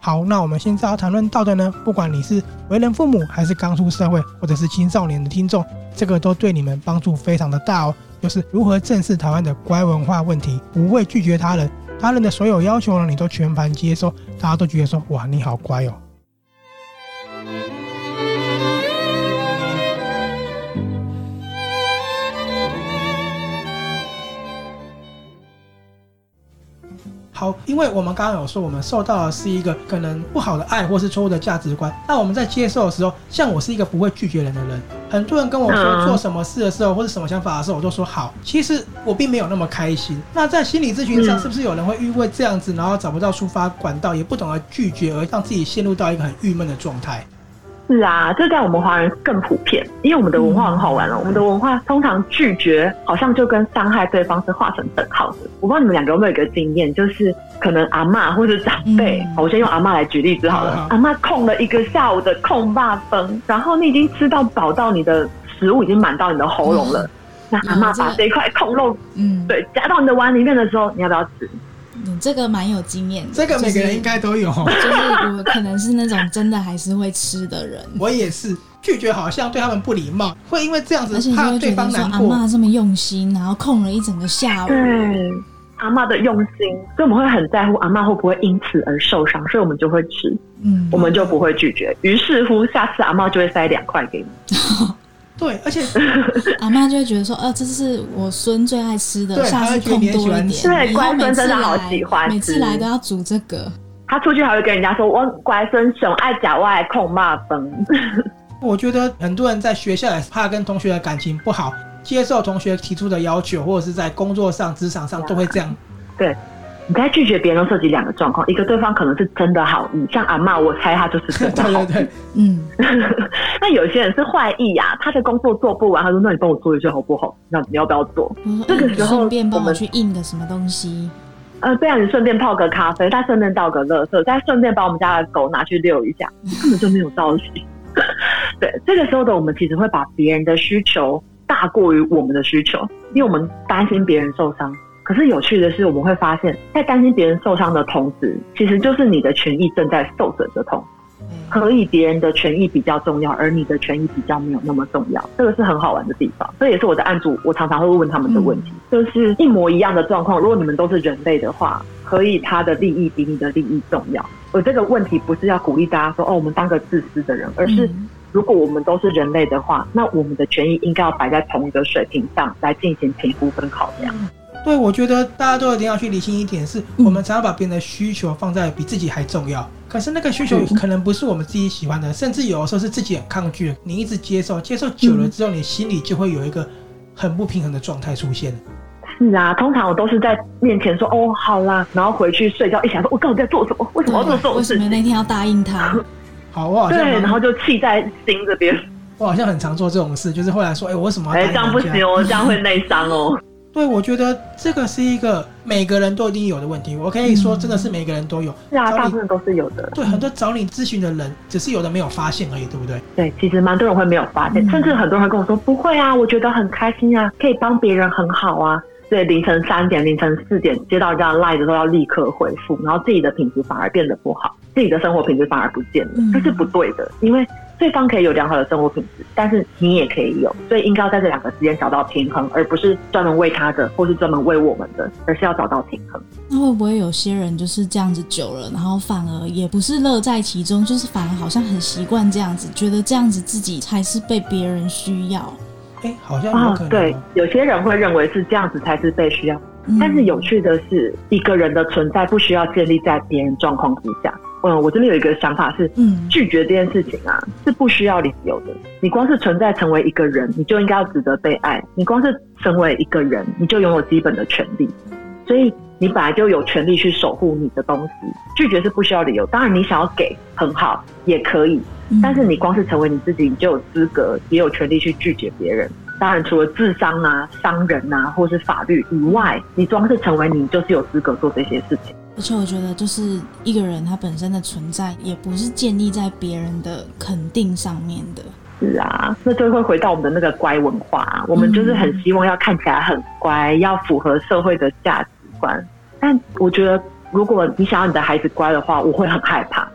好，那我们现在要谈论到的呢，不管你是为人父母，还是刚出社会，或者是青少年的听众，这个都对你们帮助非常的大哦。就是如何正视台湾的乖文化问题，不会拒绝他人，他人的所有要求呢，你都全盘接收，大家都觉得说，哇，你好乖哦。好，因为我们刚刚有说，我们受到的是一个可能不好的爱，或是错误的价值观。那我们在接受的时候，像我是一个不会拒绝人的人，很多人跟我说做什么事的时候，或者什么想法的时候，我都说好。其实我并没有那么开心。那在心理咨询上，是不是有人会因为这样子，然后找不到出发管道，也不懂得拒绝，而让自己陷入到一个很郁闷的状态？是啊，这在我们华人更普遍，因为我们的文化很好玩了。我们的文化通常拒绝好像就跟伤害对方是画成等号的。我不知道你们两个有没有一个经验，就是可能阿嬷或者长辈，嗯、我先用阿嬷来举例子好了。好好，阿嬷控了一个下午的控霸风，然后你已经吃到饱到你的食物已经满到你的喉咙了，嗯、那阿嬷把这一块控肉，嗯，对，夹到你的碗里面的时候，你要不要吃？嗯，这个蛮有经验，这个每个人应该都有，就是我可能是那种真的还是会吃的人。我也是拒绝，好像对他们不礼貌，会因为这样子怕对方难过。阿妈这么用心，然后控了一整个下午。对，阿妈的用心，所以我们会很在乎阿妈会不会因此而受伤，所以我们就会吃，嗯，我们就不会拒绝。于是乎，下次阿妈就会塞两块给你。对，而且 阿妈就会觉得说，呃，这是我孙最爱吃的，下次控多一点。对，乖孙真的好喜欢，每次来都要煮这个。他出去还会跟人家说，我乖孙熊爱夹外控骂崩。我觉得很多人在学校也怕跟同学的感情不好，接受同学提出的要求，或者是在工作上、职场上都会这样。对。你在拒绝别人，涉及两个状况，一个对方可能是真的好意，像阿妈，我猜他就是真的好意。对对对，嗯。那有些人是坏意呀，他的工作做不完，他说：“那你帮我做一下好不好？那你要不要做？”这个时候顺便帮我去印个什么东西。呃，对啊，你顺便泡个咖啡，再顺便倒个垃圾，再顺便把我们家的狗拿去遛一下，根本就没有道理。对，这个时候的我们其实会把别人的需求大过于我们的需求，因为我们担心别人受伤。可是有趣的是，我们会发现，在担心别人受伤的同时，其实就是你的权益正在受损的同时，可以别人的权益比较重要，而你的权益比较没有那么重要，这个是很好玩的地方。这也是我的案主，我常常会问他们的问题，就是一模一样的状况，如果你们都是人类的话，可以他的利益比你的利益重要。而这个问题不是要鼓励大家说，哦，我们当个自私的人，而是如果我们都是人类的话，那我们的权益应该要摆在同一个水平上来进行评估跟考量。对，我觉得大家都一定要去理清一点，是我们常常把别人的需求放在比自己还重要。可是那个需求可能不是我们自己喜欢的，甚至有的时候是自己很抗拒的。你一直接受，接受久了之后，你心里就会有一个很不平衡的状态出现。是啊，通常我都是在面前说哦好啦，然后回去睡觉一想说，我到底在做什么？为什么要做这种事？为什么那天要答应他？好，我好像对，然后就气在心这边。我好像很常做这种事，就是后来说，哎，我为什么要答应他？哎，这样不行哦，这样会内伤哦。对，我觉得这个是一个每个人都一定有的问题。我可以说，真的是每个人都有。嗯、是啊，大部分都是有的。对，很多找你咨询的人，只是有的没有发现而已，对不对？对，其实蛮多人会没有发现，嗯、甚至很多人会跟我说：“不会啊，我觉得很开心啊，可以帮别人很好啊。”对，凌晨三点、凌晨四点接到人家的 line 的时候，要立刻回复，然后自己的品质反而变得不好，自己的生活品质反而不见了，嗯、这是不对的，因为。对方可以有良好的生活品质，但是你也可以有，所以应该要在这两个之间找到平衡，而不是专门为他的，或是专门为我们的，而是要找到平衡。那会不会有些人就是这样子久了，然后反而也不是乐在其中，就是反而好像很习惯这样子，觉得这样子自己才是被别人需要？哎，好像有可能。对，有些人会认为是这样子才是被需要，嗯、但是有趣的是，一个人的存在不需要建立在别人状况之下。嗯，我这边有一个想法是，嗯，拒绝这件事情啊，是不需要理由的。你光是存在成为一个人，你就应该要值得被爱。你光是成为一个人，你就拥有基本的权利。所以你本来就有权利去守护你的东西。拒绝是不需要理由，当然你想要给很好也可以，但是你光是成为你自己，你就有资格也有权利去拒绝别人。当然，除了智商啊、商人啊，或是法律以外，你光是成为你，就是有资格做这些事情。而且我觉得，就是一个人他本身的存在，也不是建立在别人的肯定上面的。是啊，那就会回到我们的那个乖文化，我们就是很希望要看起来很乖，要符合社会的价值观。但我觉得，如果你想要你的孩子乖的话，我会很害怕。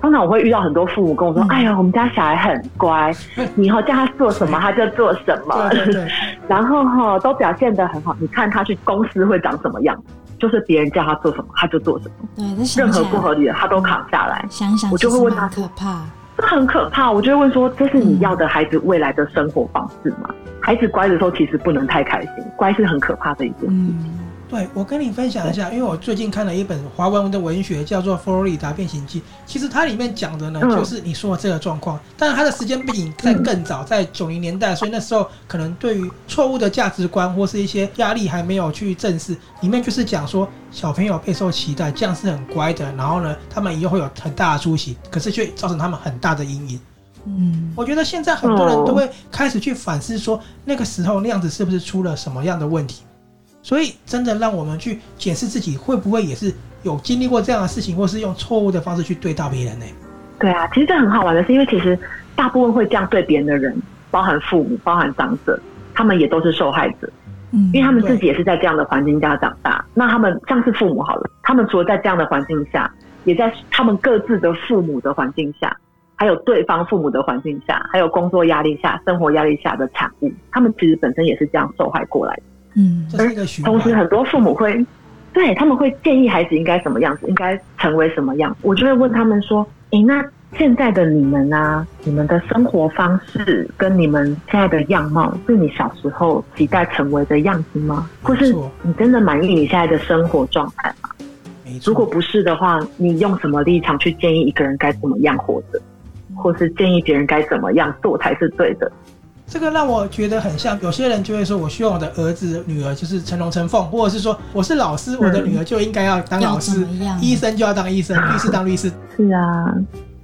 通常我会遇到很多父母跟我说：“嗯、哎呀，我们家小孩很乖，你以后叫他做什么他就做什么，对对对 然后哈都表现得很好。你看他去公司会长什么样？”就是别人叫他做什么，他就做什么。对，任何不合理的，他都扛下来。想想，我就会问他，可怕，这很可怕。我就会问说，这是你要的孩子未来的生活方式吗？嗯、孩子乖的时候，其实不能太开心，乖是很可怕的一件事情。嗯对，我跟你分享一下，因为我最近看了一本华文的文学，叫做《佛罗里达变形记》。其实它里面讲的呢，就是你说的这个状况。但是它的时间背景在更早，在九零年代，所以那时候可能对于错误的价值观或是一些压力还没有去正视。里面就是讲说，小朋友备受期待，这样是很乖的。然后呢，他们以后会有很大的出息，可是却造成他们很大的阴影。嗯，我觉得现在很多人都会开始去反思，说那个时候那样子是不是出了什么样的问题。所以，真的让我们去检视自己，会不会也是有经历过这样的事情，或是用错误的方式去对待别人呢？对啊，其实这很好玩的是，因为其实大部分会这样对别人的人，包含父母、包含长者，他们也都是受害者。嗯，因为他们自己也是在这样的环境下长大。那他们像是父母好了，他们除了在这样的环境下，也在他们各自的父母的环境下，还有对方父母的环境下，还有工作压力下、生活压力下的产物，他们其实本身也是这样受害过来的。嗯，而同时很多父母会，对他们会建议孩子应该什么样子，应该成为什么样。我就会问他们说：“诶，那现在的你们啊，你们的生活方式跟你们现在的样貌，是你小时候期待成为的样子吗？或是你真的满意你现在的生活状态吗？如果不是的话，你用什么立场去建议一个人该怎么样活着，或是建议别人该怎么样做才是对的？”这个让我觉得很像，有些人就会说：“我希望我的儿子、女儿就是成龙成凤，或者是说我是老师，我的女儿就应该要当老师，医生就要当医生，律师当律师。”是啊，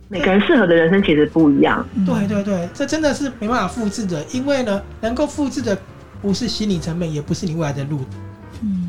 每个人适合的人生其实不一样。对对对，这真的是没办法复制的，因为呢，能够复制的不是心理成本，也不是你未来的路。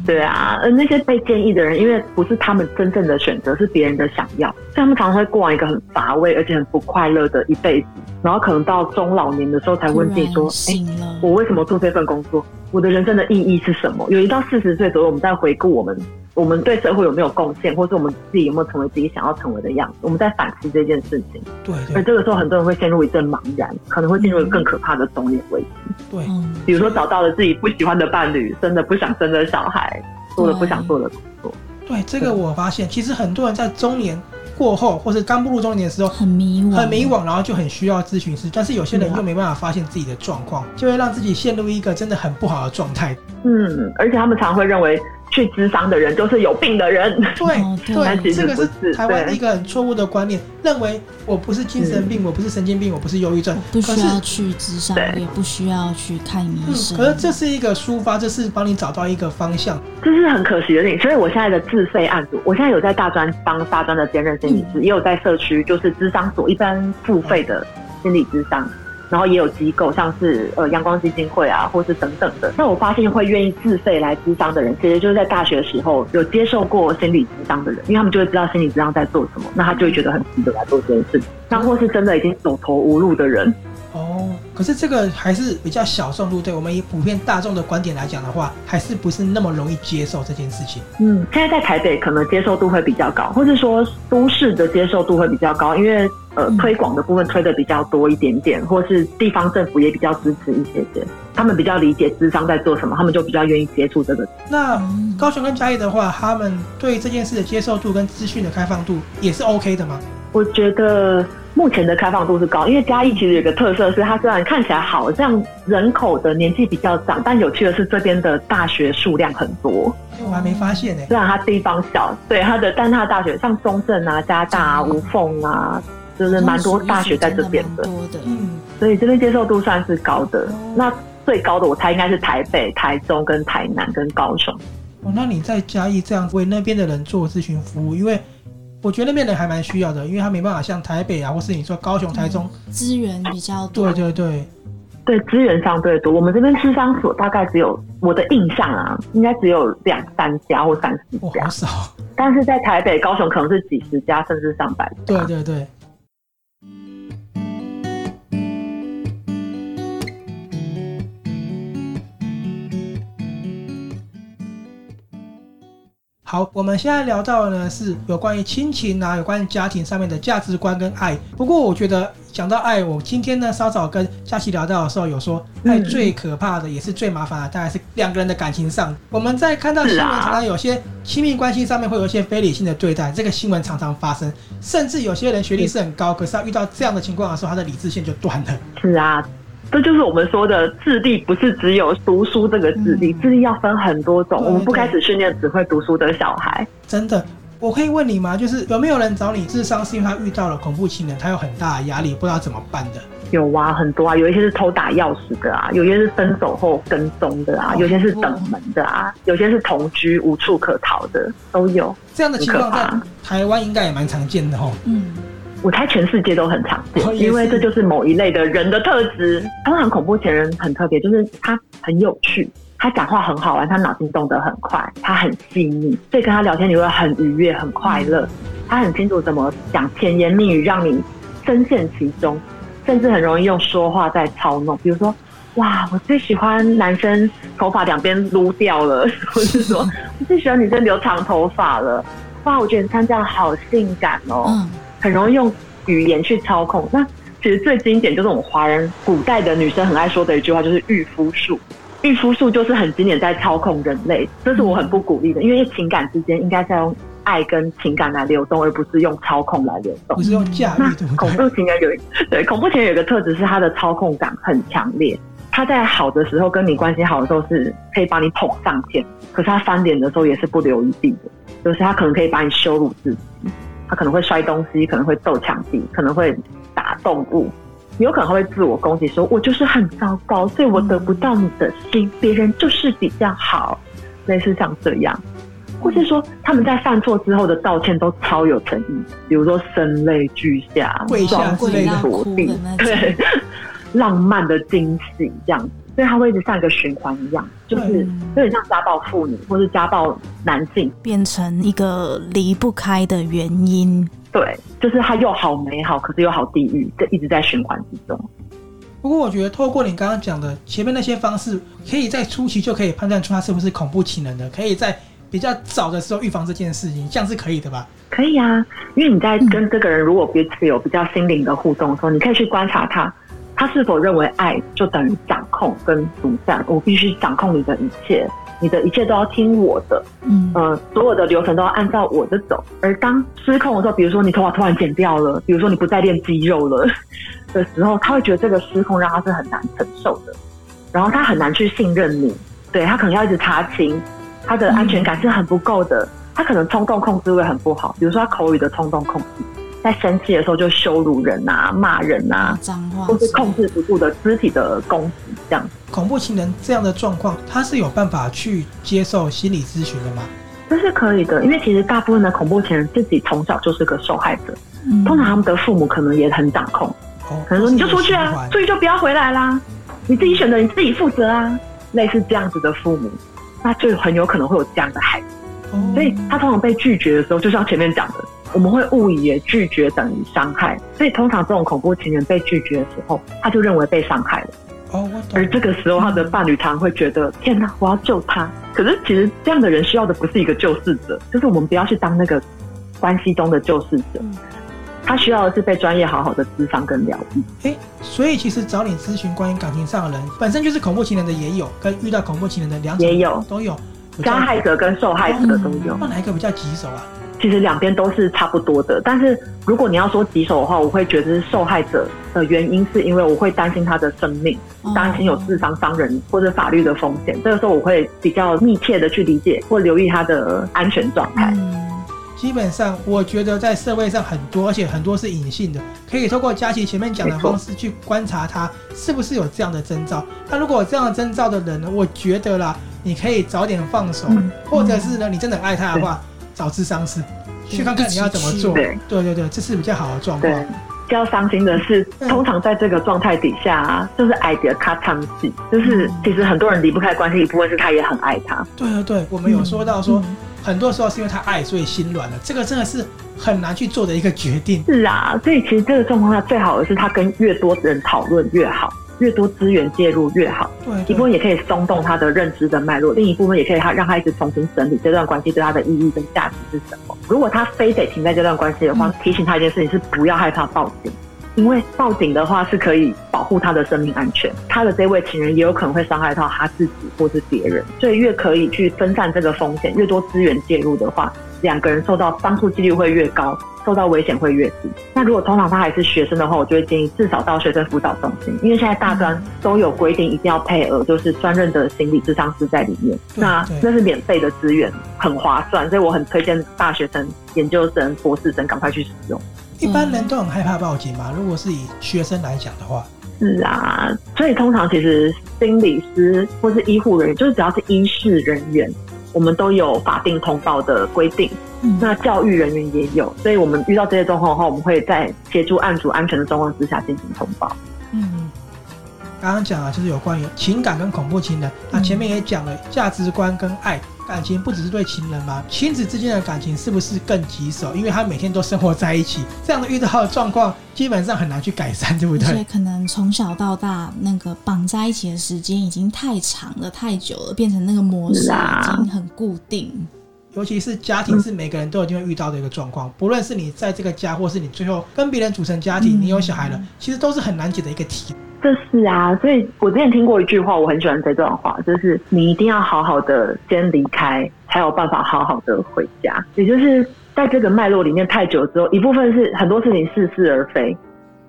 嗯，对啊，而那些被建议的人，因为不是他们真正的选择，是别人的想要，所以他们常常会过完一个很乏味而且很不快乐的一辈子，然后可能到中老年的时候才问自己说：“哎，我为什么做这份工作？我的人生的意义是什么？”有一到四十岁左右，我们再回顾我们。我们对社会有没有贡献，或是我们自己有没有成为自己想要成为的样子？我们在反思这件事情。对，对，而这个时候，很多人会陷入一阵茫然，可能会进入更可怕的中年危机。对，比如说找到了自己不喜欢的伴侣，生了不想生的小孩，做了不想做的工作。对，这个我发现，其实很多人在中年过后，或是刚步入中年的时候，很迷惘，很迷惘，然后就很需要咨询师。但是有些人又没办法发现自己的状况，就会让自己陷入一个真的很不好的状态。嗯，而且他们常会认为。去咨商的人就是有病的人，对对，这个是台湾一个很错误的观念，认为我不是精神病，我不是神经病，我不是忧郁症，不需要去咨商，也不需要去看医生。可是这是一个抒发，这是帮你找到一个方向，这是很可惜的事情。所以我现在的自费案组，我现在有在大专当大专的兼任心理师，也有在社区就是咨商所一般付费的心理咨商。然后也有机构，像是呃阳光基金会啊，或是等等的。那我发现会愿意自费来咨商的人，其实就是在大学时候有接受过心理咨商的人，因为他们就会知道心理咨商在做什么，那他就会觉得很值得来做这件事情。那或是真的已经走投无路的人。哦，可是这个还是比较小众路，对我们以普遍大众的观点来讲的话，还是不是那么容易接受这件事情。嗯，现在在台北可能接受度会比较高，或是说都市的接受度会比较高，因为。呃，推广的部分推的比较多一点点，或是地方政府也比较支持一些些，他们比较理解智商在做什么，他们就比较愿意接触这个。那高雄跟嘉义的话，他们对这件事的接受度跟资讯的开放度也是 OK 的吗？我觉得目前的开放度是高，因为嘉义其实有个特色是，它虽然看起来好像人口的年纪比较长，但有趣的是这边的大学数量很多。我还没发现呢、欸，虽然它地方小，对它的，但它的大学像中正啊、加大啊、吴凤啊。就是蛮多大学在这边的，嗯，所以这边接受度算是高的。那最高的我猜应该是台北、台中、跟台南、跟高雄。哦，那你在嘉义这样为那边的人做咨询服务，因为我觉得那边人还蛮需要的，因为他没办法像台北啊，或是你说高雄、台中资源比较多。对对对，对资源相对多。我们这边智商所大概只有我的印象啊，应该只有两三家或三四家，好少。但是在台北、高雄可能是几十家，甚至上百家。对对对。好，我们现在聊到的呢是有关于亲情啊，有关于家庭上面的价值观跟爱。不过我觉得讲到爱，我今天呢稍早跟佳琪聊到的时候，有说爱最可怕的也是最麻烦的，大概是两个人的感情上。我们在看到新闻，常常有些亲密关系上面会有一些非理性的对待，这个新闻常常发生。甚至有些人学历是很高，可是他遇到这样的情况的时候，他的理智线就断了。是啊。这就是我们说的智力，不是只有读书这个智力，智力要分很多种。我们不开始训练只会读书的小孩。真的，我可以问你吗？就是有没有人找你智商，是因为他遇到了恐怖情人，他有很大的压力，不知道怎么办的？有啊，很多啊，有一些是偷打钥匙的啊，有些是分手后跟踪的啊，有些是等门的啊，有些是同居无处可逃的，都有。这样的情况在台湾应该也蛮常见的哦。嗯。我猜全世界都很常见，因为这就是某一类的人的特质。通常恐怖情人很特别，就是他很有趣，他讲话很好玩，他脑筋动得很快，他很细腻，所以跟他聊天你会很愉悦、很快乐。他很清楚怎么讲甜言蜜语，让你深陷其中，甚至很容易用说话在操弄。比如说，哇，我最喜欢男生头发两边撸掉了，或是说我最喜欢女生留长头发了。哇，我觉得你穿这样好性感哦。嗯很容易用语言去操控。那其实最经典就是我们华人古代的女生很爱说的一句话，就是御夫术。御夫术就是很经典在操控人类，这是我很不鼓励的，因为情感之间应该是要用爱跟情感来流动，而不是用操控来流动。不是用驾驭。恐怖情人有一对恐怖情人有一个特质是他的操控感很强烈。他在好的时候跟你关系好的时候是可以把你捧上天，可是他翻脸的时候也是不留余地的，就是他可能可以把你羞辱至极。他可能会摔东西，可能会揍墙壁，可能会打动物，有可能会自我攻击，说我就是很糟糕，所以我得不到你的心，别人就是比较好，类似像这样，或是说他们在犯错之后的道歉都超有诚意，比如说声泪俱下、跪下之类的土地，对，浪漫的惊喜这样子。所以他会一直像一个循环一样，就是有点像家暴妇女或是家暴男性，变成一个离不开的原因。对，就是他又好美好，可是又好地狱，就一直在循环之中。不过我觉得，透过你刚刚讲的前面那些方式，可以在初期就可以判断出他是不是恐怖情人的，可以在比较早的时候预防这件事情，这样是可以的吧？可以啊，因为你在跟这个人如果彼此有比较心灵的互动的时候，你可以去观察他。他是否认为爱就等于掌控跟独占？我必须掌控你的一切，你的一切都要听我的，嗯，呃，所有的流程都要按照我的走。而当失控的时候，比如说你头发突然剪掉了，比如说你不再练肌肉了 的时候，他会觉得这个失控让他是很难承受的，然后他很难去信任你，对，他可能要一直查清，他的安全感是很不够的，他可能冲动控制会很不好，比如说他口语的冲动控制。在生气的时候就羞辱人啊、骂人啊，脏话，或是控制不住的肢体的攻击，这样。恐怖情人这样的状况，他是有办法去接受心理咨询的吗？这是可以的，因为其实大部分的恐怖情人自己从小就是个受害者，嗯、通常他们的父母可能也很掌控，哦、可能说你就出去啊，出去就不要回来啦，你自己选择，你自己负责啊，类似这样子的父母，那就很有可能会有这样的孩子，哦、所以他通常被拒绝的时候，就像前面讲的。我们会误以为拒绝等于伤害，所以通常这种恐怖情人被拒绝的时候，他就认为被伤害了。哦，而这个时候他的伴侣常常会觉得：天哪，我要救他。可是其实这样的人需要的不是一个救世者，就是我们不要去当那个关系中的救世者。他需要的是被专业好好的咨商跟疗愈。哎，所以其实找你咨询关于感情上的人，本身就是恐怖情人的也有，跟遇到恐怖情人的两种也有都有，加害者跟受害者的都有。那哪一个比较棘手啊？其实两边都是差不多的，但是如果你要说棘手的话，我会觉得是受害者的原因是因为我会担心他的生命，担心有自伤伤人或者法律的风险。这个时候我会比较密切的去理解或留意他的安全状态。基本上，我觉得在社会上很多，而且很多是隐性的，可以透过佳琪前面讲的方式去观察他是不是有这样的征兆。那如果有这样的征兆的人呢，我觉得啦，你可以早点放手，或者是呢，你真的很爱他的话。找咨商师去看看你要怎么做。对对对对，这是比较好的状况。比较伤心的是，通常在这个状态底下，啊，就是爱的卡惨死，就是其实很多人离不开关系，一部分是他也很爱他。对对对，我们有说到说，很多时候是因为他爱，所以心软了。这个真的是很难去做的一个决定。是啊，所以其实这个状况下，最好的是他跟越多人讨论越好。越多资源介入越好，对，一部分也可以松动他的认知的脉络，另一部分也可以他让他一直重新整理这段关系对他的意义跟价值是什么。如果他非得停在这段关系的话，提醒他一件事情是不要害怕报警，因为报警的话是可以保护他的生命安全。他的这位情人也有可能会伤害到他自己或是别人，所以越可以去分散这个风险，越多资源介入的话，两个人受到帮助几率会越高。受到危险会越低。那如果通常他还是学生的话，我就会建议至少到学生辅导中心，因为现在大专都有规定一定要配额，就是专任的心理智商师在里面。那那是免费的资源，很划算，所以我很推荐大学生、研究生、博士生赶快去使用。一般人都很害怕报警嘛，如果是以学生来讲的话。是啊，所以通常其实心理师或是医护人员，就是只要是医事人员，我们都有法定通报的规定。嗯，那教育人员也有，所以我们遇到这些状况的话，我们会在协助案主安全的状况之下进行通报。嗯，刚刚讲啊，就是有关于情感跟恐怖情人，那前面也讲了价值观跟爱。感情不只是对情人吗？亲子之间的感情是不是更棘手？因为他每天都生活在一起，这样的遇到的状况基本上很难去改善，对不对？所以可能从小到大那个绑在一起的时间已经太长了、太久了，变成那个模式已经很固定。尤其是家庭是每个人都一定会遇到的一个状况，不论是你在这个家，或是你最后跟别人组成家庭，你有小孩了，其实都是很难解的一个题。这是啊，所以我之前听过一句话，我很喜欢这段话，就是你一定要好好的先离开，才有办法好好的回家。也就是在这个脉络里面太久之后，一部分是很多事情似是而非，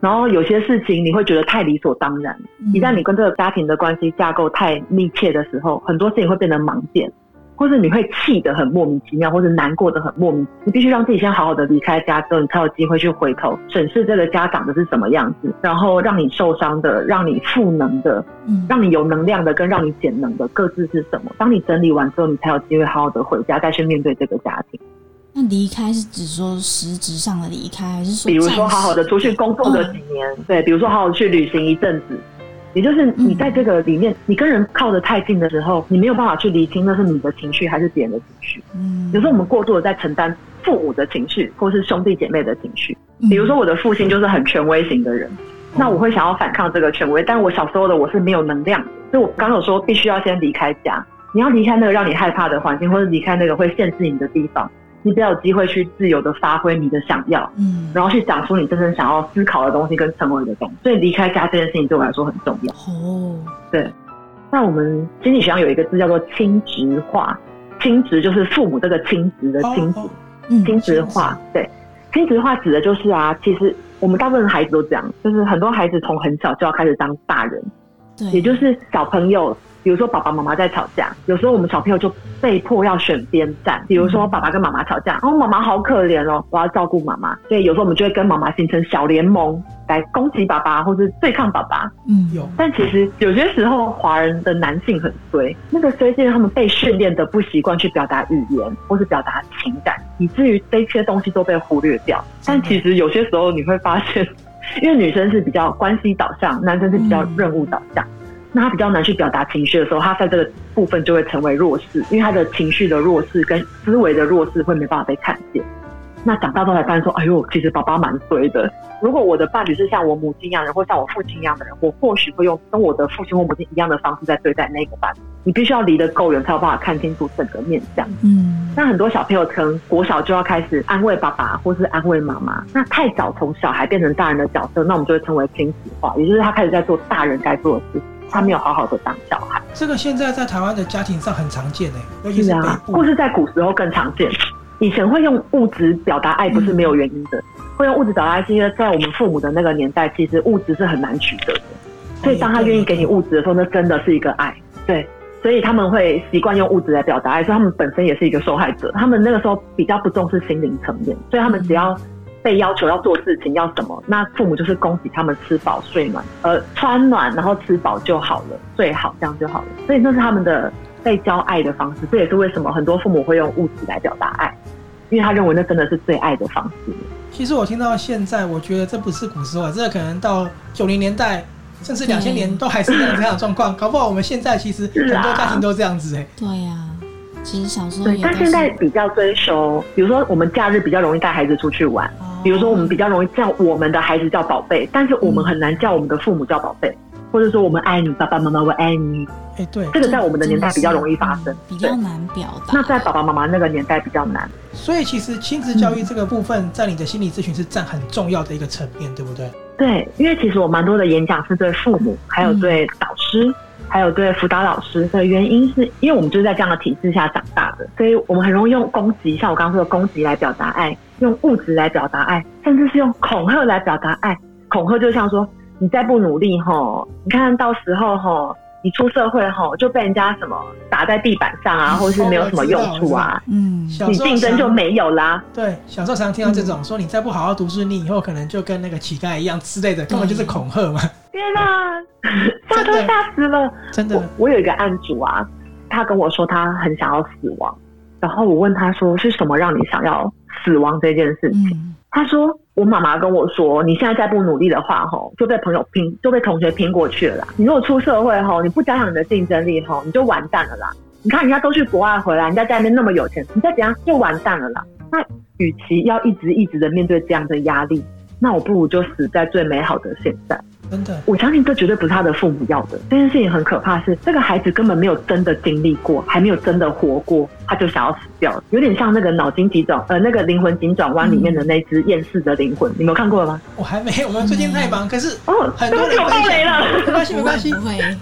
然后有些事情你会觉得太理所当然。一旦你跟这个家庭的关系架构太密切的时候，很多事情会变得盲点。或者你会气得很莫名其妙，或者难过得很莫名，你必须让自己先好好的离开家之后，你才有机会去回头审视这个家长的是什么样子，然后让你受伤的、让你赋能的、让你有能量的跟让你减能的各自是什么。当你整理完之后，你才有机会好好的回家，再去面对这个家庭。那离开是指说实质上的离开，还是说，比如说好好的出去工作个几年？对，比如说好好去旅行一阵子。也就是你在这个里面，你跟人靠得太近的时候，你没有办法去厘清那是你的情绪还是别人的情绪。嗯，有时候我们过度的在承担父母的情绪，或是兄弟姐妹的情绪。比如说我的父亲就是很权威型的人，那我会想要反抗这个权威，但我小时候的我是没有能量的，所以我刚有说必须要先离开家，你要离开那个让你害怕的环境，或者离开那个会限制你的地方。你比较有机会去自由的发挥你的想要，嗯，然后去讲出你真正想要思考的东西跟成为的东西。所以离开家这件事情对我来说很重要。哦，对。那我们心理学上有一个字叫做亲职化，亲职就是父母这个亲职的亲职，亲职化。对，亲职化指的就是啊，其实我们大部分的孩子都这样，就是很多孩子从很小就要开始当大人，对，也就是小朋友。比如说爸爸妈妈在吵架，有时候我们小朋友就被迫要选边站。比如说爸爸跟妈妈吵架，哦，妈妈好可怜哦，我要照顾妈妈。所以有时候我们就会跟妈妈形成小联盟，来攻击爸爸或是对抗爸爸。嗯，有。但其实有些时候华人的男性很衰，那个衰是因为他们被训练的不习惯去表达语言或是表达情感，以至于这些东西都被忽略掉。但其实有些时候你会发现，因为女生是比较关系导向，男生是比较任务导向。那他比较难去表达情绪的时候，他在这个部分就会成为弱势，因为他的情绪的弱势跟思维的弱势会没办法被看见。那长大之后才发现说，哎呦，其实爸爸蛮衰的。如果我的伴侣是像我母亲一样的人，或像我父亲一样的人，我或许会用跟我的父亲或母亲一样的方式在对待那个伴侣。你必须要离得够远，才有办法看清楚整个面相。嗯，那很多小朋友可能国小就要开始安慰爸爸，或是安慰妈妈。那太早从小孩变成大人的角色，那我们就会称为亲子化，也就是他开始在做大人该做的事。他没有好好的当小孩，这个现在在台湾的家庭上很常见诶，尤其是北部，或是在古时候更常见。以前会用物质表达爱，不是没有原因的。会用物质表达爱，是因为在我们父母的那个年代，其实物质是很难取得的。所以当他愿意给你物质的时候，那真的是一个爱。对，所以他们会习惯用物质来表达爱，所以他们本身也是一个受害者。他们那个时候比较不重视心灵层面，所以他们只要。被要求要做事情要什么，那父母就是供给他们吃饱睡暖，呃，穿暖，然后吃饱就好了，最好这样就好了。所以那是他们的被教爱的方式，这也是为什么很多父母会用物质来表达爱，因为他认为那真的是最爱的方式。其实我听到现在，我觉得这不是古时候，这可能到九零年代，甚至两千年都还是这样这样的状况。搞不好我们现在其实很多家庭都这样子哎。对呀、啊，其实小时候对，但现在比较追求，比如说我们假日比较容易带孩子出去玩。比如说，我们比较容易叫我们的孩子叫宝贝，但是我们很难叫我们的父母叫宝贝，或者说我们爱你，爸爸妈妈我爱你。哎，对，这个在我们的年代比较容易发生，比较难表达。那在爸爸妈妈那个年代比较难。所以其实亲子教育这个部分，在你的心理咨询是占很重要的一个层面，对不对？对，因为其实我蛮多的演讲是对父母，还有对导师。还有对辅导老师的原因，是因为我们就是在这样的体制下长大的，所以我们很容易用攻击，像我刚刚说的攻击来表达爱，用物质来表达爱，甚至是用恐吓来表达爱。恐吓就像说，你再不努力吼，你看到时候吼。你出社会后就被人家什么打在地板上啊，或是没有什么用处啊？嗯，你竞争就没有啦。对，小时候常常听到这种、嗯、说，你再不好好读书，你以后可能就跟那个乞丐一样之类的，根本就是恐吓嘛。天哪，吓都吓死了！真的，我，我有一个案主啊，他跟我说他很想要死亡，然后我问他说是什么让你想要死亡这件事情？嗯、他说。我妈妈跟我说：“你现在再不努力的话，吼就被朋友拼，就被同学拼过去了啦。你如果出社会，吼你不加强你的竞争力，吼你就完蛋了啦。你看人家都去国外回来，人家在那边那么有钱，你再怎样就完蛋了啦。那与其要一直一直的面对这样的压力，那我不如就死在最美好的现在。”真的，我相信这绝对不是他的父母要的。这件事情很可怕是，是这个孩子根本没有真的经历过，还没有真的活过，他就想要死掉，有点像那个脑筋急转呃那个灵魂急转弯里面的那只厌世的灵魂，嗯、你们有看过了吗？我还没，我们最近太忙。嗯、可是哦，很多人都爆雷了，没关系没关系，不会，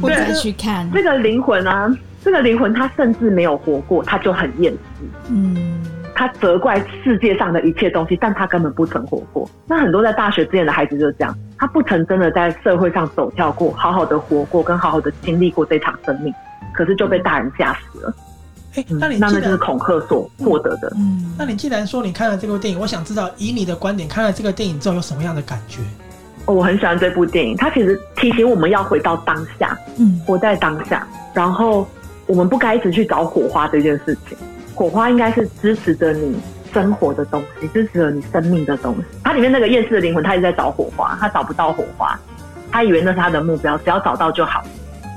我再去看这个灵魂啊，这个灵魂他甚至没有活过，他就很厌世。嗯。他责怪世界上的一切东西，但他根本不曾活过。那很多在大学之前的孩子就是这样，他不曾真的在社会上走跳过，好好的活过，跟好好的经历过这场生命，可是就被大人吓死了。哎、欸，那你、嗯、那那就是恐吓所获得的。嗯，那你既然说你看了这部电影，我想知道以你的观点，看了这个电影之后有什么样的感觉？哦，我很喜欢这部电影，它其实提醒我们要回到当下，嗯，活在当下，然后我们不该一直去找火花这件事情。火花应该是支持着你生活的东西，支持着你生命的东西。它里面那个夜市的灵魂，他一直在找火花，他找不到火花，他以为那是他的目标，只要找到就好。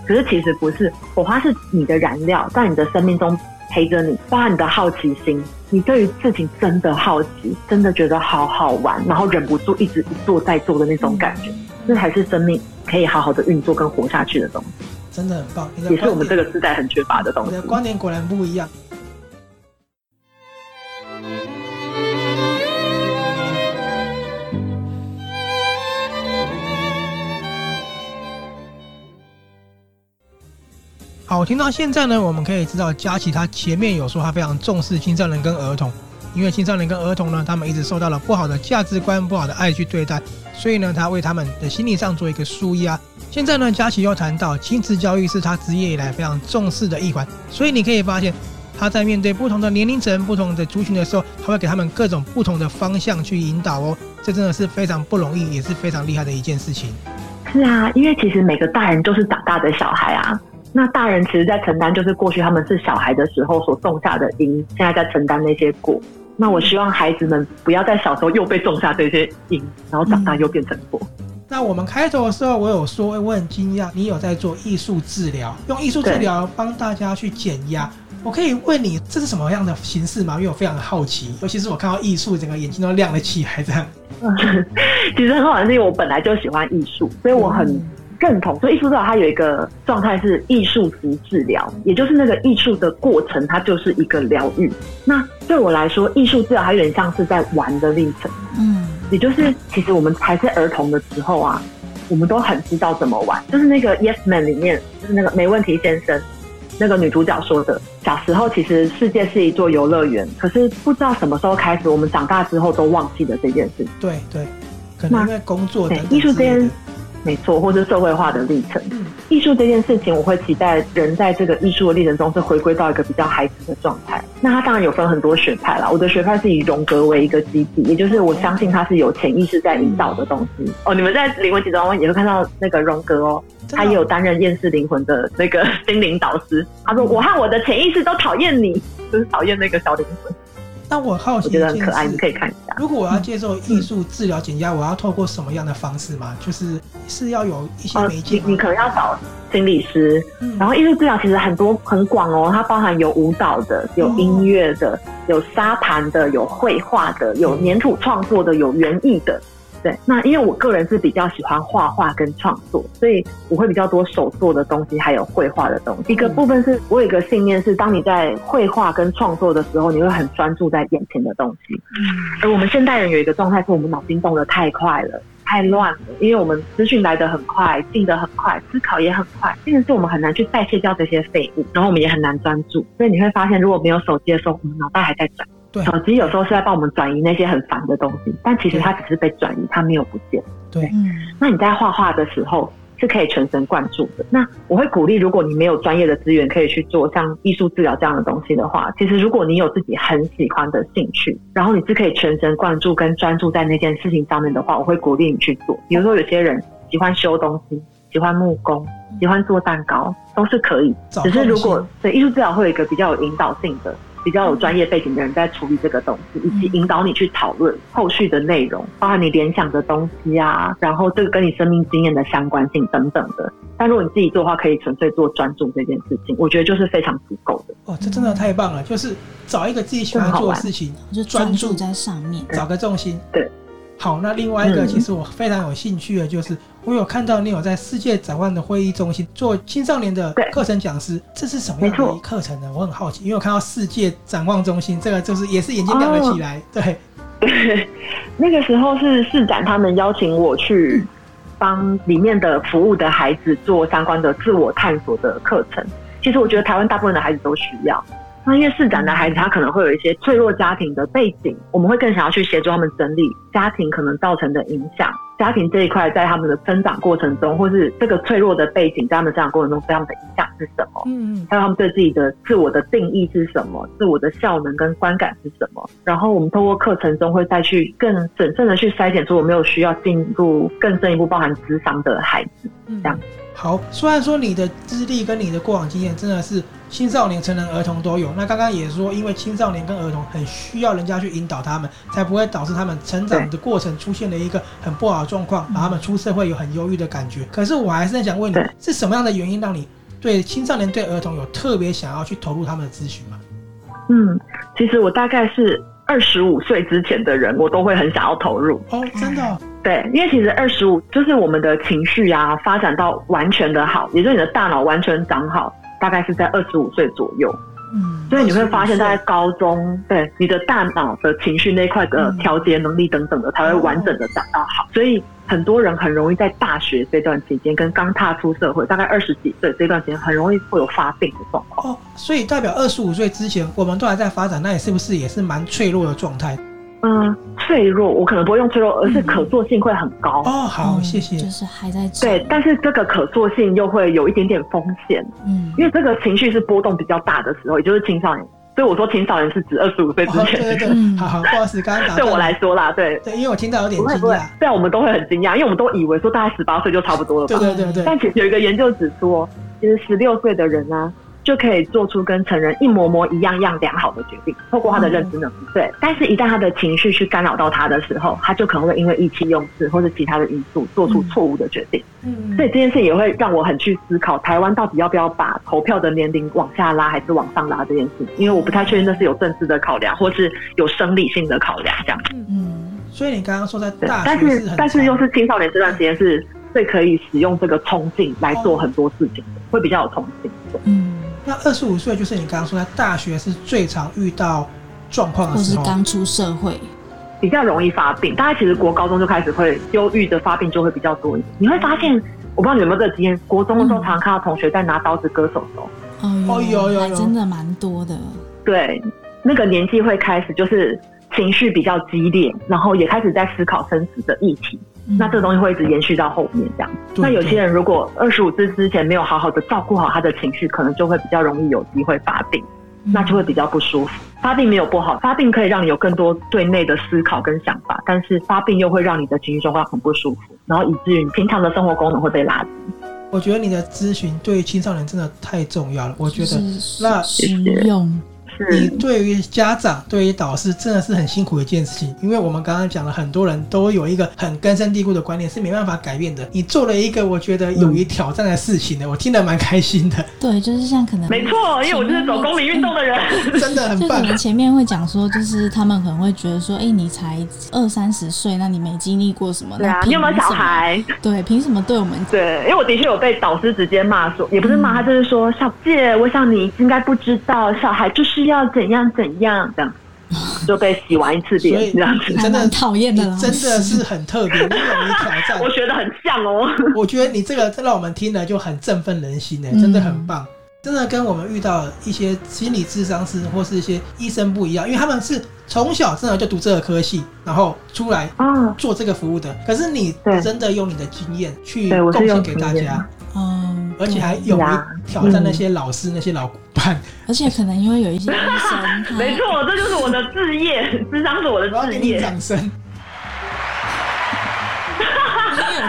可是其实不是，火花是你的燃料，在你的生命中陪着你，包含你的好奇心，你对于事情真的好奇，真的觉得好好玩，然后忍不住一直一做再做的那种感觉，这才是生命可以好好的运作跟活下去的东西。真的很棒，也是我们这个时代很缺乏的东西。你的观点果然不一样。好，听到现在呢，我们可以知道佳琪他前面有说他非常重视青少年跟儿童，因为青少年跟儿童呢，他们一直受到了不好的价值观、不好的爱去对待，所以呢，他为他们的心理上做一个纾压。现在呢，佳琪又谈到亲子教育是他职业以来非常重视的一环，所以你可以发现他在面对不同的年龄层、不同的族群的时候，他会给他们各种不同的方向去引导哦，这真的是非常不容易，也是非常厉害的一件事情。是啊，因为其实每个大人都是长大的小孩啊。那大人其实，在承担就是过去他们是小孩的时候所种下的因，现在在承担那些果。那我希望孩子们不要在小时候又被种下这些因，然后长大又变成果。那我们开头的时候，我有说，我很惊讶，你有在做艺术治疗，用艺术治疗帮大家去减压。我可以问你，这是什么样的形式吗？因为我非常的好奇，尤其是我看到艺术，整个眼睛都亮了起来，这样。其实很好玩，是因为我本来就喜欢艺术，所以我很。嗯认同，所以艺术治疗它有一个状态是艺术及治疗，也就是那个艺术的过程，它就是一个疗愈。那对我来说，艺术治疗还有点像是在玩的历程，嗯，也就是其实我们还是儿童的时候啊，我们都很知道怎么玩。就是那个《Yes Man》里面，就是那个没问题先生，那个女主角说的，小时候其实世界是一座游乐园，可是不知道什么时候开始，我们长大之后都忘记了这件事。对对，可能在工作的艺术这件。没错，或是社会化的历程。艺术这件事情，我会期待人在这个艺术的历程中是回归到一个比较孩子的状态。那他当然有分很多学派啦，我的学派是以荣格为一个基地，也就是我相信他是有潜意识在引导的东西。哦，你们在灵魂急转弯也会看到那个荣格哦，他也有担任厌世灵魂的那个 心灵导师。他说：“我和我的潜意识都讨厌你，就是讨厌那个小灵魂。”但我好奇，我觉得很可爱，你可以看一下。如果我要接受艺术治疗减压，我要透过什么样的方式吗？就是是要有一些媒介，你你可能要找心理师。嗯，然后艺术治疗其实很多很广哦，它包含有舞蹈的、有音乐的、有沙盘的、有绘画的、有粘土创作的、有园艺的。对，那因为我个人是比较喜欢画画跟创作，所以我会比较多手做的东西，还有绘画的东西。一个部分是我有一个信念是，当你在绘画跟创作的时候，你会很专注在眼前的东西。嗯而我们现代人有一个状态是，我们脑筋动得太快了，太乱了，因为我们资讯来得很快，进得很快，思考也很快，变成是我们很难去代谢掉这些废物，然后我们也很难专注。所以你会发现，如果没有手机的时候，我们脑袋还在转。对，手机有时候是在帮我们转移那些很烦的东西，但其实它只是被转移，它没有不见。对，那你在画画的时候是可以全神贯注的。那我会鼓励，如果你没有专业的资源可以去做像艺术治疗这样的东西的话，其实如果你有自己很喜欢的兴趣，然后你是可以全神贯注跟专注在那件事情上面的话，我会鼓励你去做。比如说，有些人喜欢修东西，喜欢木工，喜欢做蛋糕，都是可以。只是如果对艺术治疗会有一个比较有引导性的。比较有专业背景的人在处理这个东西，以及引导你去讨论后续的内容，包含你联想的东西啊，然后这个跟你生命经验的相关性等等的。但如果你自己做的话，可以纯粹做专注这件事情，我觉得就是非常足够的。哦，这真的太棒了！就是找一个自己喜欢做的事情，就专注在上面，找个重心。对。好，那另外一个，其实我非常有兴趣的，就是我有看到你有在世界展望的会议中心做青少年的课程讲师，这是什么样的课程呢？我很好奇，因为我看到世界展望中心这个，就是也是眼睛亮了起来。对，对，那个时候是市长他们邀请我去帮里面的服务的孩子做相关的自我探索的课程。其实我觉得台湾大部分的孩子都需要。那因为市长的孩子，他可能会有一些脆弱家庭的背景，我们会更想要去协助他们整理家庭可能造成的影响。家庭这一块在他们的成长过程中，或是这个脆弱的背景在他们成长过程中对他们的影响是什么？嗯，还有他们对自己的自我的定义是什么？自我的效能跟观感是什么？然后我们通过课程中会再去更审慎的去筛选出我没有需要进入更深一步包含智商的孩子，这样。好，虽然说你的资历跟你的过往经验真的是青少年、成人、儿童都有。那刚刚也说，因为青少年跟儿童很需要人家去引导他们，才不会导致他们成长的过程出现了一个很不好的状况，把他们出社会有很忧郁的感觉。可是我还是很想问你，是什么样的原因让你对青少年、对儿童有特别想要去投入他们的咨询吗？嗯，其实我大概是。二十五岁之前的人，我都会很想要投入哦，真的。对，因为其实二十五就是我们的情绪啊，发展到完全的好，也就是你的大脑完全长好，大概是在二十五岁左右。嗯，所以你会发现，在高中，对你的大脑的情绪那块的调节能力等等的，才会完整的长到好。所以很多人很容易在大学这段期间，跟刚踏出社会，大概二十几岁这段时间，很容易会有发病的状况。哦，所以代表二十五岁之前，我们都还在发展，那你是不是也是蛮脆弱的状态？嗯，脆弱，我可能不会用脆弱，而是可塑性会很高。哦，好，谢谢。就是还在对，但是这个可塑性又会有一点点风险。嗯，因为这个情绪是波动比较大的时候，也就是青少年。所以我说青少年是指二十五岁之前。哦。对对对，好好，不好意思，刚刚对我来说啦，对对，因为我听到有点惊讶。对啊，我们都会很惊讶，因为我们都以为说大概十八岁就差不多了吧。对对对对。但其实有一个研究指出，其实十六岁的人呢，啊。就可以做出跟成人一模模一样样良好的决定，透过他的认知能力。对，但是，一旦他的情绪去干扰到他的时候，他就可能会因为意气用事或者其他的因素做出错误的决定。嗯，所以这件事也会让我很去思考，台湾到底要不要把投票的年龄往下拉，还是往上拉这件事？因为我不太确定那是有政治的考量，或是有生理性的考量这样。嗯，所以你刚刚说在大学，但是但是又是青少年这段时间是最可以使用这个冲劲来做很多事情的，会比较有冲劲。嗯。那二十五岁就是你刚刚说，在大学是最常遇到状况的时候，或是刚出社会，比较容易发病。大家其实国高中就开始会忧郁的发病就会比较多一点。你会发现，我不知道你有没有这个经验，国中的时候常常看到同学在拿刀子割手手。哦，有有有，真的蛮多的。对，那个年纪会开始就是情绪比较激烈，然后也开始在思考生死的议题。那这个东西会一直延续到后面这样。那有些人如果二十五岁之前没有好好的照顾好他的情绪，可能就会比较容易有机会发病，那就会比较不舒服。发病没有不好，发病可以让你有更多对内的思考跟想法，但是发病又会让你的情绪状况很不舒服，然后以至于你平常的生活功能会被拉低。我觉得你的咨询对于青少年真的太重要了。我觉得那实用。你对于家长、对于导师，真的是很辛苦的一件事情，因为我们刚刚讲了，很多人都有一个很根深蒂固的观念，是没办法改变的。你做了一个我觉得勇于挑战的事情呢，我听得蛮开心的。对，就是像可能没错，因为我就是走公民运动的人，真的很棒。就可能前面会讲说，就是他们可能会觉得说，哎，你才二三十岁，那你没经历过什么？对啊，你有没有小孩？对，凭什么对我们？对，因为我的确有被导师直接骂说，也不是骂他，就是说，小姐，我想你应该不知道，小孩就是。要怎样怎样的？就被洗完一次脸，这样子真的讨厌的，真的是很特别，你勇于 挑战。我觉得很像哦。我觉得你这个让我们听了就很振奋人心呢，真的很棒。真的跟我们遇到一些心理智商师或是一些医生不一样，因为他们是从小真的就读这个科系，然后出来做这个服务的。可是你真的用你的经验去贡献给大家，嗯，而且还勇于挑战那些老师、那些老板，而且可能因为有一些医生，没错，这就是我的志业，智商是我的志业。掌声。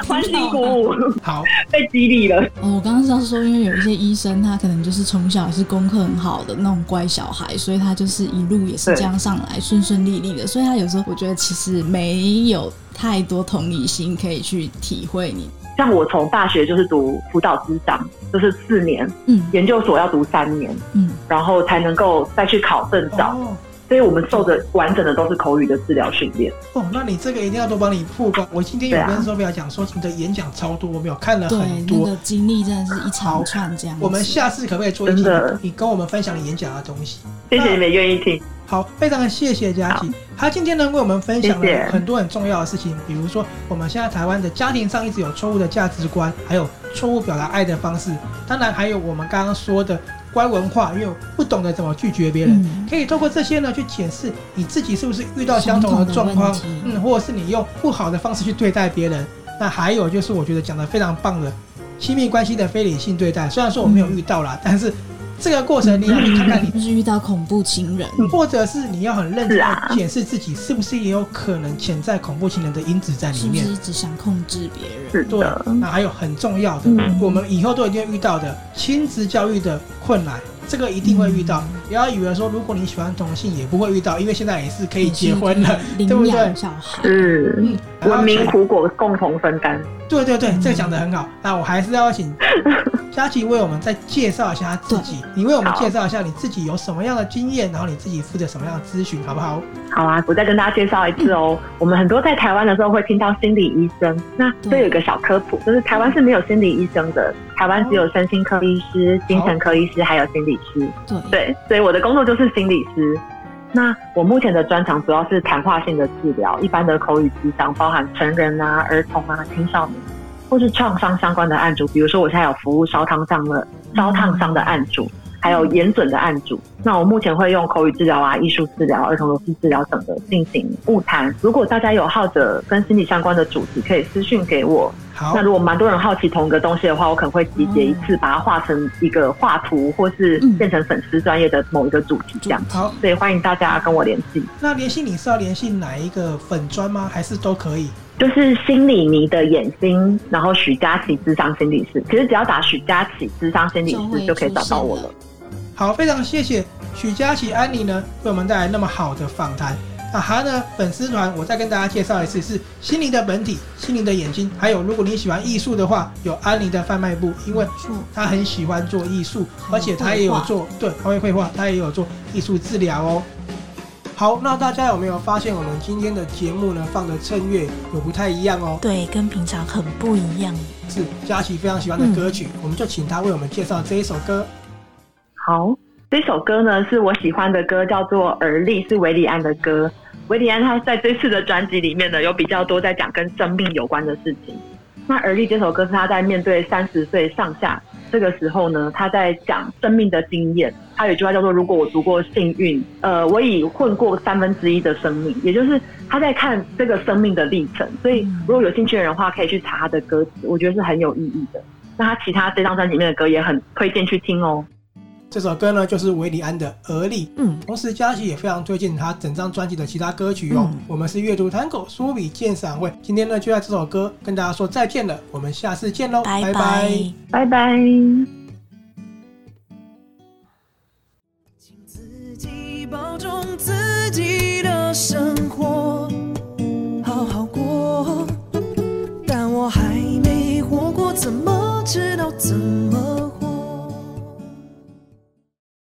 欢欣鼓舞，好被激励了。哦，我刚刚是要说，因为有一些医生，他可能就是从小是功课很好的那种乖小孩，所以他就是一路也是这样上来，顺顺利利的。所以他有时候我觉得其实没有太多同理心可以去体会你。像我从大学就是读辅导咨商，就是四年，嗯，研究所要读三年，嗯，然后才能够再去考证照。哦所以我们受的完整的都是口语的治疗训练。哦，那你这个一定要多帮你曝光。我今天有跟手表讲说，你的演讲超多，我没有看了很多。对，那个经历真的是一长串这样。我们下次可不可以做一集，你跟我们分享你演讲的东西？谢谢你们愿意听。好，非常的谢谢佳琪。他今天呢，为我们分享了很多很重要的事情，比如说我们现在台湾的家庭上一直有错误的价值观，还有错误表达爱的方式，当然还有我们刚刚说的。乖文化，因为不懂得怎么拒绝别人，嗯、可以透过这些呢去检视你自己是不是遇到相同的状况，嗯，或者是你用不好的方式去对待别人。那还有就是我觉得讲得非常棒的亲密关系的非理性对待，虽然说我没有遇到啦，嗯、但是。这个过程你要去看看，你就是遇到恐怖情人，或者是你要很认真的检视自己是不是也有可能潜在恐怖情人的因子在里面，是不是一直想控制别人？对，那还有很重要的，我们以后都一定会遇到的亲子教育的困难。这个一定会遇到，不要以为说如果你喜欢同性也不会遇到，因为现在也是可以结婚了，对不对？小孩，嗯，文明苦果共同分担。对对对，这个讲的很好。那我还是要请 佳琪为我们再介绍一下自己，你为我们介绍一下你自己有什么样的经验，然后你自己负责什么样的咨询，好不好？好啊，我再跟大家介绍一次哦。我们很多在台湾的时候会听到心理医生，那这有一个小科普，就是台湾是没有心理医生的。台湾只有身心科医师、精神科医师，还有心理师。对对，所以我的工作就是心理师。那我目前的专长主要是谈话性的治疗，一般的口语智商，包含成人啊、儿童啊、青少年，或是创伤相关的案主。比如说，我现在有服务烧烫伤的烧烫伤的案主。还有严准的案主，那我目前会用口语治疗啊、艺术治疗、儿童游戏治疗等的进行物谈。如果大家有好者跟心理相关的主题，可以私讯给我。好，那如果蛮多人好奇同一个东西的话，我可能会集结一次，把它画成一个画图，或是变成粉丝专业的某一个主题这样。好，所以欢迎大家跟我联系。那联系你是要联系哪一个粉专吗？还是都可以？就是心理迷的眼睛，然后许佳琪智商心理师，其实只要打许佳琪智商心理师就可以找到我了。好，非常谢谢许佳琪安妮呢，为我们带来那么好的访谈。那还呢，粉丝团我再跟大家介绍一次，是心灵的本体，心灵的眼睛。还有，如果你喜欢艺术的话，有安妮的贩卖部，因为他很喜欢做艺术，而且他也有做，对，他会绘画，他也有做艺术治疗哦。好，那大家有没有发现我们今天的节目呢，放的衬乐有不太一样哦？对，跟平常很不一样。是佳琪非常喜欢的歌曲，嗯、我们就请他为我们介绍这一首歌。好，这首歌呢是我喜欢的歌，叫做《而立》，是韦礼安的歌。韦礼安他在这次的专辑里面呢，有比较多在讲跟生命有关的事情。那《而立》这首歌是他在面对三十岁上下这个时候呢，他在讲生命的经验。他有一句话叫做：“如果我足够幸运，呃，我已混过三分之一的生命。”也就是他在看这个生命的历程。所以，如果有兴趣的人的话，可以去查他的歌词，我觉得是很有意义的。那他其他这张专辑里面的歌也很推荐去听哦。这首歌呢就是韦尼安的而立嗯。同时佳琪也非常推荐他整张专辑的其他歌曲哦。我们是阅读 title 书比鉴赏会。今天呢就在这首歌跟大家说再见了我们下次见喽。拜拜。拜拜。请自己保重自己的生活好好过。但我还没活过怎么知道怎么